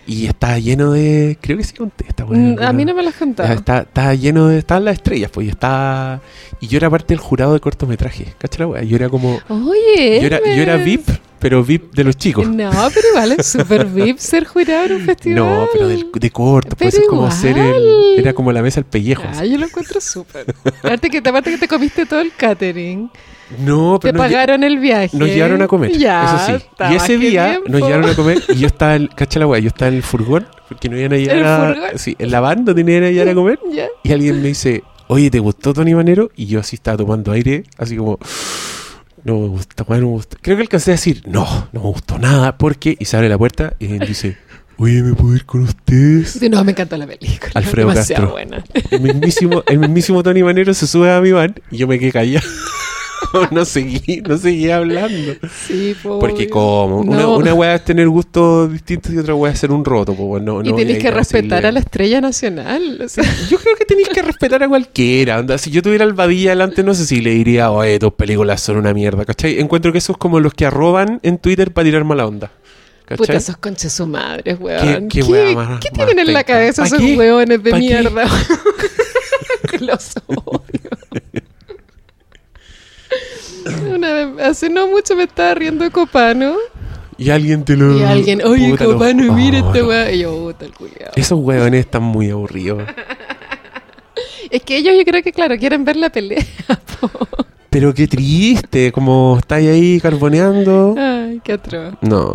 Y estaba lleno de. Creo que sí conté esta. Mm, A mí ¿no? me lo has contado. Está, estaba lleno de. Estaban las estrellas, pues. Y estaba. Y yo era parte del jurado de cortometraje. ¿Cachai la wea? Yo era como. Oye, Yo era, yo era. VIP, pero VIP de los chicos. No, pero igual es súper VIP ser jurado en un festival. No, pero del- de corto. Pues Pero es como ser el. Era como la mesa del pellejo. Ah, yo lo encuentro súper. Aparte que, aparte que te comiste todo el catering. No, Te pero. lle- pagaron el viaje. Nos llevaron a comer, Ya, eso sí. Y ese día nos llevaron a comer y yo estaba, en, cacha la weá, yo estaba en el furgón, porque no iban a llegar ¿El a... furgón? Sí, en la banda tenían a llegar a comer. Ya. Y alguien me dice, oye, ¿te gustó Tony Manero? Y yo así estaba tomando aire, así como, no me gusta, weón, no me gusta. Creo que alcancé a decir, no, no me gustó nada, porque, y se abre la puerta y él dice, oye, ¿me puedo ir con ustedes? Dice, No, me encantó la película. Alfredo demasiado Castro. buena. El mismísimo, el mismísimo Tony Manero se sube a mi van y yo me quedé callado. no seguí, no seguí hablando. Sí, po, Porque como, una, No. una weá es tener gustos distintos y otra weá es ser un roto, pues no, y no voy que respetar a la estrella nacional. o sea, Yo creo que tenéis que respetar a cualquiera. onda. Si yo tuviera al Badilla delante, no sé si le diría, oye, tus películas son una mierda, ¿cachai? Encuentro que esos es como los que arroban en Twitter para tirar mala onda. ¿Cachai? Puta, esos conches su madre, weón. qué ¿Qué, más- qué más tienen en la cabeza ¿Pa esos weones de mierda? Los odio. Una hace no mucho me estaba riendo de Copano. Y alguien te lo. Y alguien, oye, Puta, Copano, mira Oh, este no. weón. Y yo, puta el culiao. Esos weones están muy aburridos. Es que ellos, yo creo que, claro, quieren ver la pelea. po. Pero qué triste, como estáis ahí carboneando. Ay, qué atroz. No,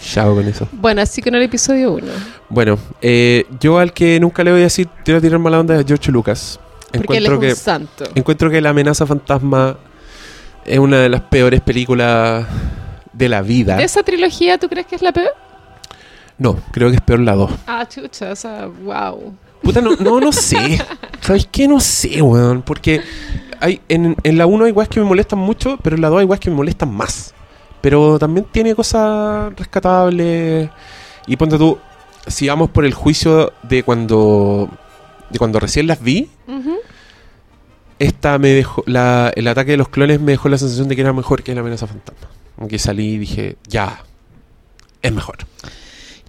chao con eso. Bueno, así con el episodio 1. Bueno, eh, yo al que nunca le voy a decir, te voy a tirar mala onda es a George Lucas. Porque él es Encuentro un que, santo. encuentro que La amenaza fantasma es una de las peores películas de la vida. ¿De esa trilogía tú crees que es la peor? No, creo que es peor la 2. Ah, chucha, o sea, wow. Puta, no, no, no sé. ¿Sabes qué? No sé, weón. Porque hay, en, en la 1 hay weas que me molestan mucho, pero en la 2 hay weas que me molestan más. Pero también tiene cosas rescatables. Y ponte tú, si vamos por el juicio de cuando, de cuando recién las vi, esta me dejó, la, el ataque de los clones me dejó la sensación de que era mejor que la amenaza fantasma. Aunque salí y dije, ya, es mejor.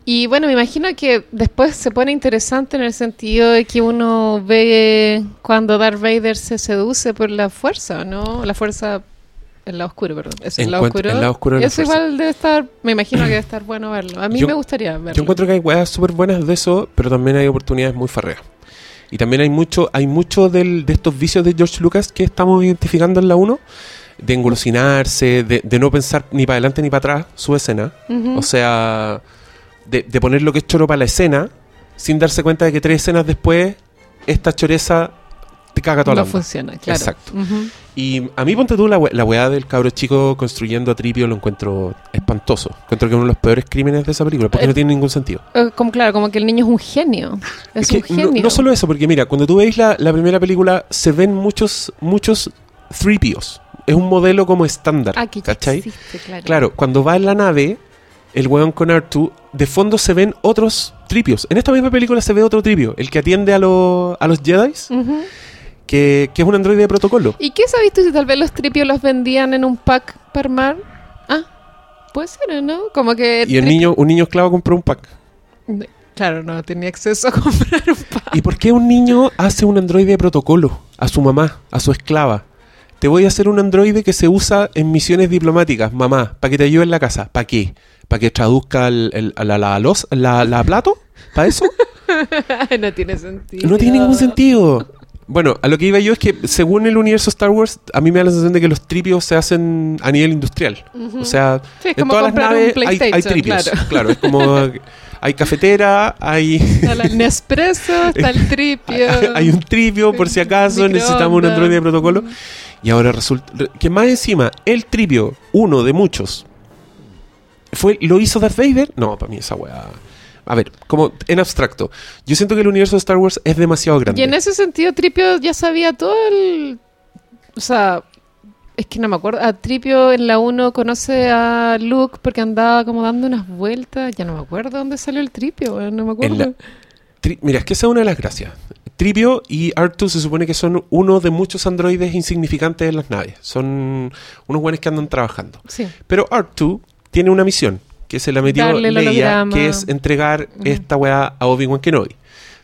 Y bueno, me imagino que después se pone interesante en el sentido de que uno ve cuando Darth Vader se seduce por la fuerza, ¿no? La fuerza, el lado oscuro, perdón. Eso, el lado Encuentro- oscuro. el lado oscuro de la Eso fuerza. igual debe estar, me imagino que debe estar bueno verlo. A mí Yo- me gustaría verlo. Yo encuentro que hay weas súper buenas de eso, pero también hay oportunidades muy farreas. Y también hay mucho, hay mucho del- de estos vicios de George Lucas que estamos identificando en la 1, de engolosinarse, de, de no pensar ni para adelante ni para atrás su escena. O sea, de, de poner lo que es choro para la escena, sin darse cuenta de que tres escenas después, esta choreza te caga toda la no funciona, claro. Exacto. Y a mí, ponte tú, la, la weá del cabro chico construyendo a Tripio lo encuentro espantoso. Encuentro que es uno de los peores crímenes de esa película, porque Eh, no tiene ningún sentido. Eh, Como claro, como que el niño es un genio. Es, Es un que no, genio. no solo eso, porque mira, cuando tú veis la, la primera película, se ven muchos, muchos Threepios. Es un modelo como estándar. Ah, que ¿Cachai? existe, claro. Claro, cuando va en la nave, el weón con Artu, de fondo se ven otros tripios. En esta misma película se ve otro tripio, el que atiende a, los a los Jedi, Ujú. Que, que es un androide de protocolo. ¿Y qué sabes tú si tal vez los tripios los vendían en un pack para armar? Ah, puede ser, ¿no? Como que... Y el niño, un niño esclavo compró un pack. Claro, no tenía acceso a comprar un pack. ¿Y por qué un niño hace un androide de protocolo a su mamá, a su esclava? Te voy a hacer un androide que se usa en misiones diplomáticas, mamá, para que te ayude en la casa. ¿Para qué? ¿Para que traduzca el- el- la, la, los- la, la plato? ¿Para eso? no tiene sentido. No tiene ningún sentido. Bueno, a lo que iba yo es que según el universo Star Wars, a mí me da la sensación de que los tripios se hacen a nivel industrial. O sea, Sí, en todas las naves hay, tripios. claro. Claro, es como hay cafetera, hay... Está la Nespresso, está el tripio. Hay un tripio por si acaso necesitamos un androide de protocolo. Y ahora resulta re- que más encima, el tripio, uno de muchos, fue ¿lo hizo Darth Vader? No, para mí esa weá. A ver, como en abstracto. Yo siento que el universo de Star Wars es demasiado grande. Y en ese sentido, Tripio ya sabía todo el. O sea, es que no me acuerdo. A Tripio en la 1 conoce a Luke porque andaba como dando unas vueltas. Ya no me acuerdo dónde salió el Tripio, no me acuerdo. En la- Tri- Mira, es que esa es una de las gracias. Tripio y R2 se supone que son uno de muchos androides insignificantes en las naves. Son unos buenos que andan trabajando. Sí. Pero R2 tiene una misión que se la metió Leia, que es entregar esta weá a Obi-Wan Kenobi.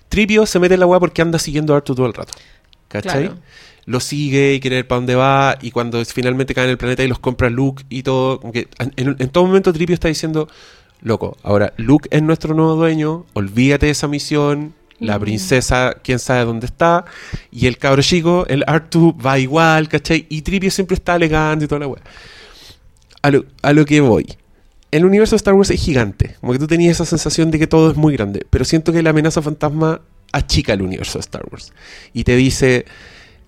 Tripio se mete en la weá porque anda siguiendo a R2 todo el rato. ¿Cachai? Claro. Lo sigue y quiere ver para dónde va. Y cuando finalmente cae en el planeta y los compra Luke y todo. como que en, todo momento Tripio está diciendo: Loco, ahora Luke es nuestro nuevo dueño. Olvídate de esa misión. La princesa, quién sabe dónde está. Y el cabro chico, el R2, va igual, ¿cachai? Y Tripio siempre está alegando y toda la weá a lo, a lo que voy. El universo de Star Wars es gigante. Como que tú tenías esa sensación de que todo es muy grande. Pero siento que la amenaza fantasma achica el universo de Star Wars. Y te dice,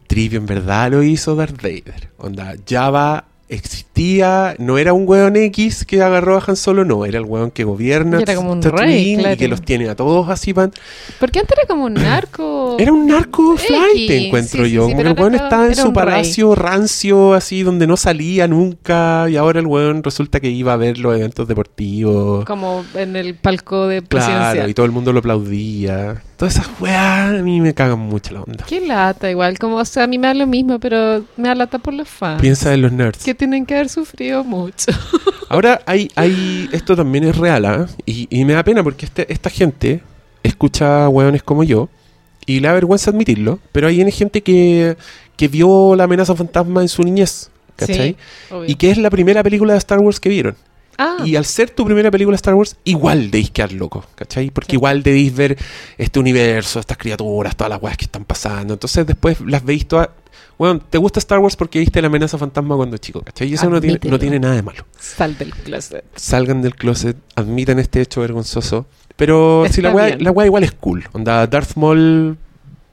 Trivio en verdad lo hizo Darth Vader. Onda, Java existía, no era un weón X que agarró a Han Solo, no, era el weón que gobierna Y era como un rey, y claro. que los tiene a todos así pan. Porque antes era como un narco. Era un narco flight, encuentro sí, sí, yo. sí, pero el weón estaba en su palacio rancio, así, donde no salía nunca. Y ahora el weón resulta que iba a ver los eventos deportivos. Como en el palco de Claro, presidencial. y todo el mundo lo aplaudía. Todas esas weas a mí me cagan mucho la onda. Qué lata, igual. Como, o sea, a mí me da lo mismo, pero me da lata por los fans. Piensa en los nerds. Que tienen que haber sufrido mucho. Ahora hay, hay, esto también es real, ¿ah? y, y me da pena porque este, esta gente escucha a hueones como yo y le da vergüenza admitirlo, pero hay gente que, que vio la amenaza fantasma en su niñez, ¿cachai? Sí. Y que es la primera película de Star Wars que vieron. Ah, Y al ser tu primera película Star Wars, igual debéis quedar loco, ¿cachai? Porque Sí. igual debéis ver este universo, estas criaturas, todas las weas que están pasando. Entonces después las veis todas. Bueno, te gusta Star Wars porque viste la amenaza fantasma cuando chico, ¿cachai? Y eso no tiene, no tiene nada de malo sal del closet. salgan del closet, admitan este hecho vergonzoso. Pero si la bien. la igual es cool. Onda, Darth Maul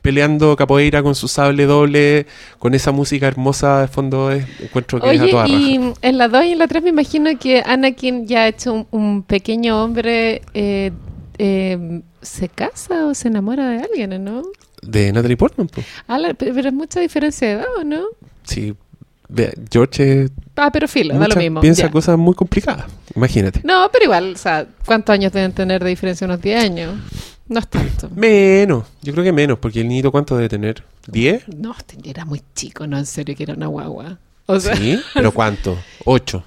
peleando capoeira con su sable doble, con esa música hermosa de fondo, es- encuentro que es a toda raja. y en la 2 y en la 3 me imagino que Anakin ya ha hecho un, un pequeño hombre. eh, eh, ¿Se casa o se enamora de alguien, no? De Natalie Portman, pues. Ah, la- pero, es mucha diferencia de edad, ¿o no? Sí, George eh, Ah, pero filo, da lo mismo. piensa ya. cosas muy complicadas, imagínate. No, pero igual, o sea, ¿cuántos años deben tener de diferencia? Unos 10 años. No es tanto. Menos, yo creo que menos, porque el niñito ¿cuánto debe tener? ¿10? No, este era muy chico, no, en serio, que era una guagua. O sea, Sí, pero ¿cuánto? ¿8?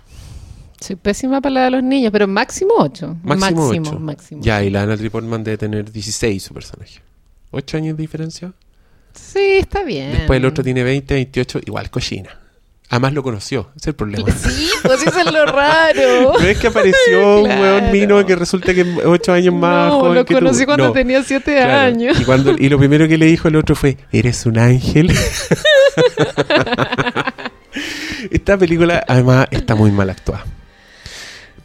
soy pésima para la de los niños, pero máximo 8. Máximo Máximo, 8. máximo. Ya, y la Natalie Portman debe tener 16 su personaje. ¿8 años de diferencia? Sí, está bien. Después el otro tiene 20, 28, igual cochina. Además lo conoció, ese es el problema. Sí, pues eso es lo raro. No es que apareció un weón mino que resulta que es 8 años más no, joven lo que tú. conocí cuando No, tenía 7 claro. años. Y, cuando, y lo primero que le dijo el otro fue, ¿eres un ángel? Esta película además está muy mal actuada.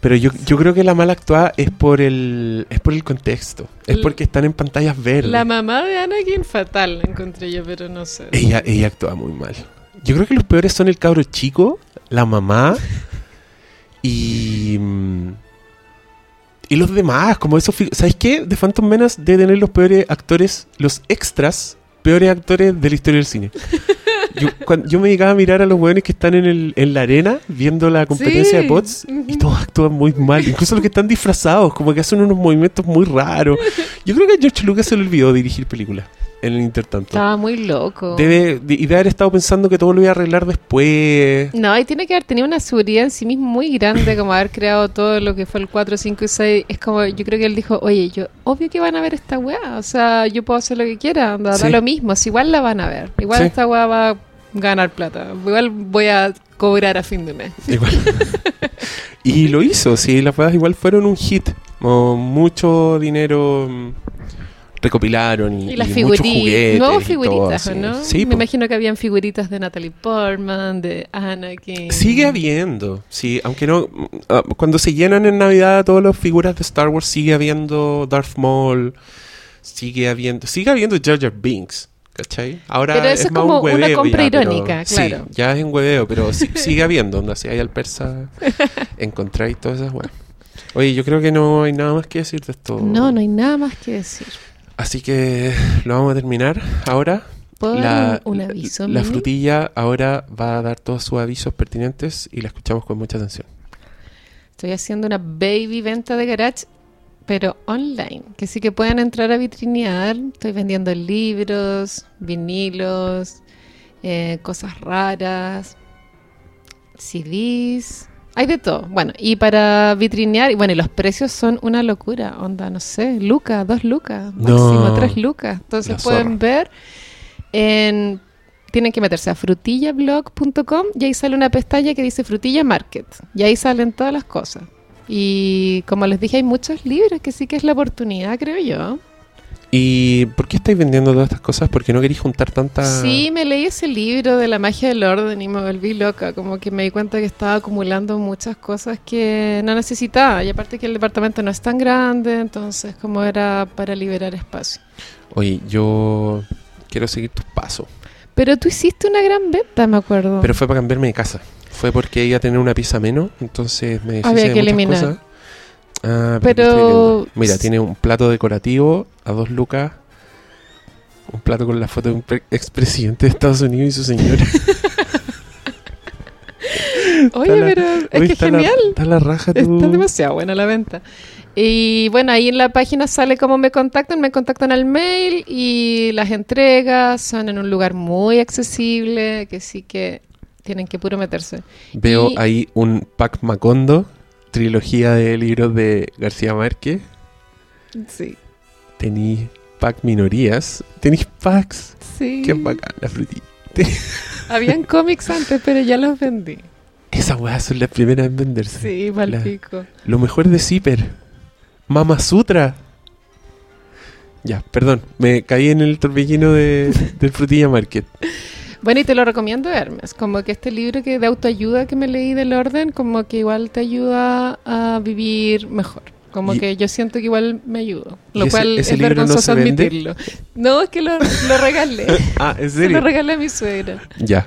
Pero yo, yo creo que la mal actuada es por el es por el contexto. Es porque están en pantallas verdes. La mamá de Anakin fatal la encontré yo, pero no sé. Ella, ella actúa muy mal. Yo creo que los peores son el cabro chico, la mamá y. mm, Y los demás, como esos. ¿Sabes qué? The Phantom Menace debe tener los peores actores, los extras, peores actores de la historia del cine. Yo, cuan- yo me dedicaba a mirar a los weones que están en, el, en la arena viendo la competencia Sí. de pots y todos actúan muy mal. Incluso los que están disfrazados, como que hacen unos movimientos muy raros. Yo creo que a George Lucas se le olvidó dirigir películas en el intertanto. Estaba muy loco. Debe, de- y de haber estado pensando que todo lo iba a arreglar después. No, y tiene que haber tenido una seguridad en sí mismo muy grande, como haber creado todo lo que fue el 4, 5 y 6. Es como, yo creo que él dijo, oye, yo, obvio que van a ver esta weá. O sea, yo puedo hacer lo que quiera, da Sí. lo mismo. Si igual la van a ver. Igual Sí. esta weá va a ganar plata. Igual voy a cobrar a fin de mes. Igual. y lo hizo, sí, las weas igual fueron un hit. Como mucho dinero mm, recopilaron y, Y las y muchos figuritas, juguetes. nuevas y figuritas, todo, ¿o ¿no? Sí, Me po. imagino que habían figuritas de Natalie Portman, de Anakin. Sigue habiendo, sí, aunque no. ah, Cuando se llenan en Navidad todas las figuras de Star Wars, sigue habiendo Darth Maul, sigue habiendo. Sigue habiendo Jar Jar Binks. ¿Cachai? Ahora Pero eso es más como un una hueveo compra ya, pero- irónica, claro. Sí, ya es un hueveo, pero sí- sigue habiendo. Onda, si hay al persa, encontráis todas esas weas. Oye, yo creo que no hay nada más que decir de esto. No, no hay nada más que decir. Así que lo vamos a terminar ahora. ¿Puedo dar un, aviso? la frutilla ahora va a dar todos sus avisos pertinentes y la escuchamos con mucha atención. Estoy haciendo una baby venta de garage, pero online. Que sí que pueden entrar a vitrinear. Estoy vendiendo libros, vinilos, eh, cosas raras, CDs. Hay de todo. Bueno, y para vitrinear, y bueno, y los precios son una locura. Onda, no sé, lucas, dos lucas, No. máximo tres lucas. Entonces pueden ver en tienen que meterse a frutillablog.com y ahí sale una pestaña que dice Frutilla Market. Y ahí salen todas las cosas. Y como les dije, hay muchos libros que sí que es la oportunidad, creo yo. ¿Y por qué estáis vendiendo todas estas cosas? Porque no queréis juntar tanta... Sí, me leí ese libro de la magia del orden y me volví loca. Como que me di cuenta que estaba acumulando muchas cosas que no necesitaba. Y aparte que el departamento no es tan grande, entonces como era para liberar espacio. Oye, yo quiero seguir tus pasos. Pero tú hiciste una gran venta, me acuerdo. Pero fue para cambiarme de casa. Fue porque iba a tener una pieza menos, entonces me deshice Había de que muchas eliminar. cosas. Ah, Pero-. Mira, tiene un plato decorativo a dos lucas. Un plato con la foto de un pre- expresidente de Estados Unidos y su señora. Oye, la- pero es que la- genial. está la raja tú. Está demasiado buena la venta. Y bueno, ahí en la página sale cómo me contactan. Me contactan al mail y las entregas son en un lugar muy accesible, que sí que tienen que puro meterse. Veo Y- ahí un pack Macondo, trilogía de libros de García Márquez. Sí. Tenéis pack minorías. Tenéis packs. Sí. Qué bacán la frutilla. Habían cómics antes, pero ya los vendí. Esas weas son las primeras en venderse. Sí, palpico. Lo mejor de Zipper. Mama Sutra. Ya, perdón. Me caí en el torbellino de, del Frutilla Market. Bueno, y te lo recomiendo, Hermes. Como que este libro que de autoayuda que me leí del orden, como que igual te ayuda a vivir mejor. Como Y- que yo siento que igual me ayudo. Lo ¿Y ese- cual ese es no vergonzoso admitirlo. No, es que lo, lo regalé. Ah, ¿en Se lo serio? regalé a mi suegra. Ya.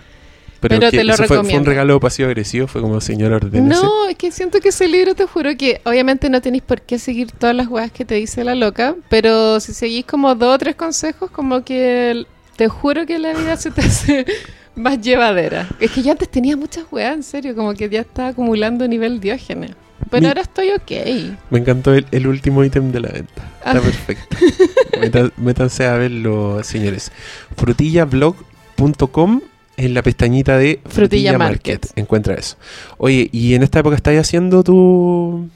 Pero, Pero que te lo eso fue, fue un recomiendo. regalo pasivo-agresivo. Fue como, señor, ordénese. No, es que siento que ese libro te juro que obviamente no tenéis por qué seguir todas las weas que te dice la loca, pero si seguís como dos o tres consejos, como que te juro que la vida se te hace más llevadera. Es que yo antes tenía muchas weas, en serio, como que ya estaba acumulando nivel diógenes. Pero Mi- ahora estoy ok. Me encantó el, el último ítem de la venta. Está Ah. perfecto. Meta- métanse a verlo, señores. Frutillablog.com en la pestañita de Frutilla Market. Encuentra eso. Oye, ¿y en esta época estáis haciendo tu,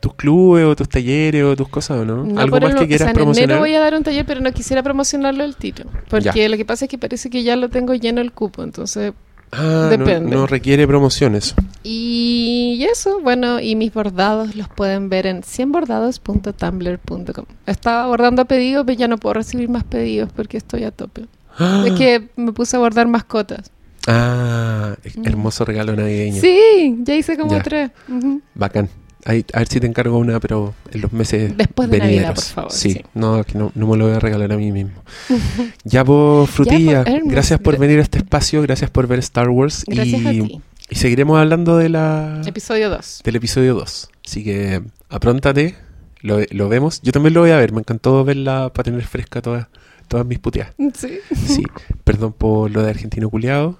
tus clubes o tus talleres o tus cosas o no? No ¿Algo más el- que o quieras sea, en promocionar? enero voy a dar un taller, pero no quisiera promocionarlo el tiro. Porque Ya. lo que pasa es que parece que ya lo tengo lleno el cupo, entonces... Ah, depende. No, requiere promoción eso. Y eso, bueno, y mis bordados los pueden ver en 100bordados.tumblr.com. Estaba bordando a pedido, pero ya no puedo recibir más pedidos porque estoy a tope. Es que me puse a bordar mascotas. Ah, hermoso regalo navideño. Sí, ya hice como Ya. tres. Bacán. Ahí, a ver si te encargo una, pero en los meses Después de Navidad, venideros. por favor, Sí, sí. No, que no, no me lo voy a regalar a mí mismo. ya, vos, Frutilla, pues, gracias por venir a este espacio, gracias por ver Star Wars. Gracias y, a ti. y seguiremos hablando de la, Episodio 2. del episodio 2. Así que apróntate, lo, lo vemos. Yo también lo voy a ver, me encantó verla para tener fresca todas, todas mis puteadas. Sí. Sí, perdón por lo de argentino culiado.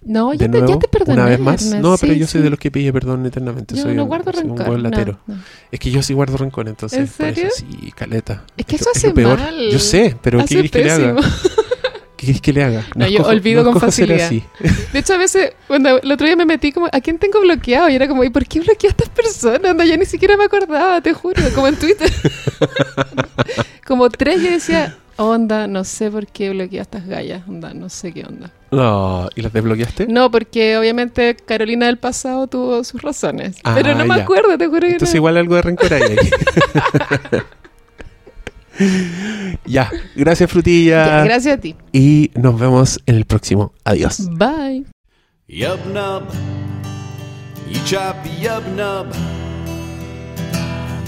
No, ya te, ya te perdoné. una vez más. Hermes. No, pero Sí, yo soy sí. de los que pide perdón eternamente. Yo soy no un- guardo soy un rencor. no, latero. no. Es que yo sí guardo rencor, entonces. ¿En por eso serio? sí, caleta. Es que eso lo hace peor. mal. Yo sé, pero Hace ¿qué querés que le haga? ¿Qué querés que le haga? No, yo olvido con facilidad. así. De hecho, a veces, cuando el otro día me metí como, ¿a quién tengo bloqueado? Y era como, ¿y por qué bloqueé a estas personas? Anda, yo ni siquiera me acordaba, te juro, como en Twitter. como tres, yo decía, onda, no sé por qué bloqueé a estas gallas, onda, no sé qué onda. No, ¿y las desbloqueaste? No, porque obviamente Carolina del pasado tuvo sus razones. Ah, pero no me acuerdo, te juro que Entonces no. igual algo de rencor hay aquí. ya, gracias Frutilla. Ya, gracias a ti. y nos vemos en el próximo. Adiós. Bye. Yub nub, you choppy yub nub.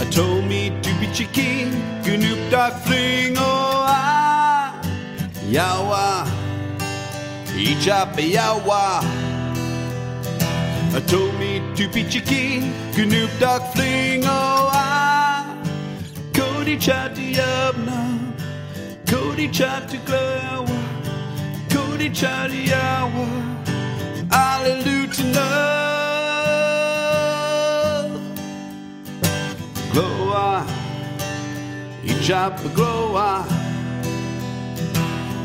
I told me to be cheeky, gnoop dog fling, oh ah, yawa, you choppy yawa. I told me to be cheeky, gnoop dog fling, oh ah, Cody chatty yub nub, Cody chatty glowa, Cody chatty yawa. Hallelujah, love.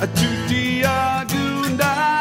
A Tutti gundai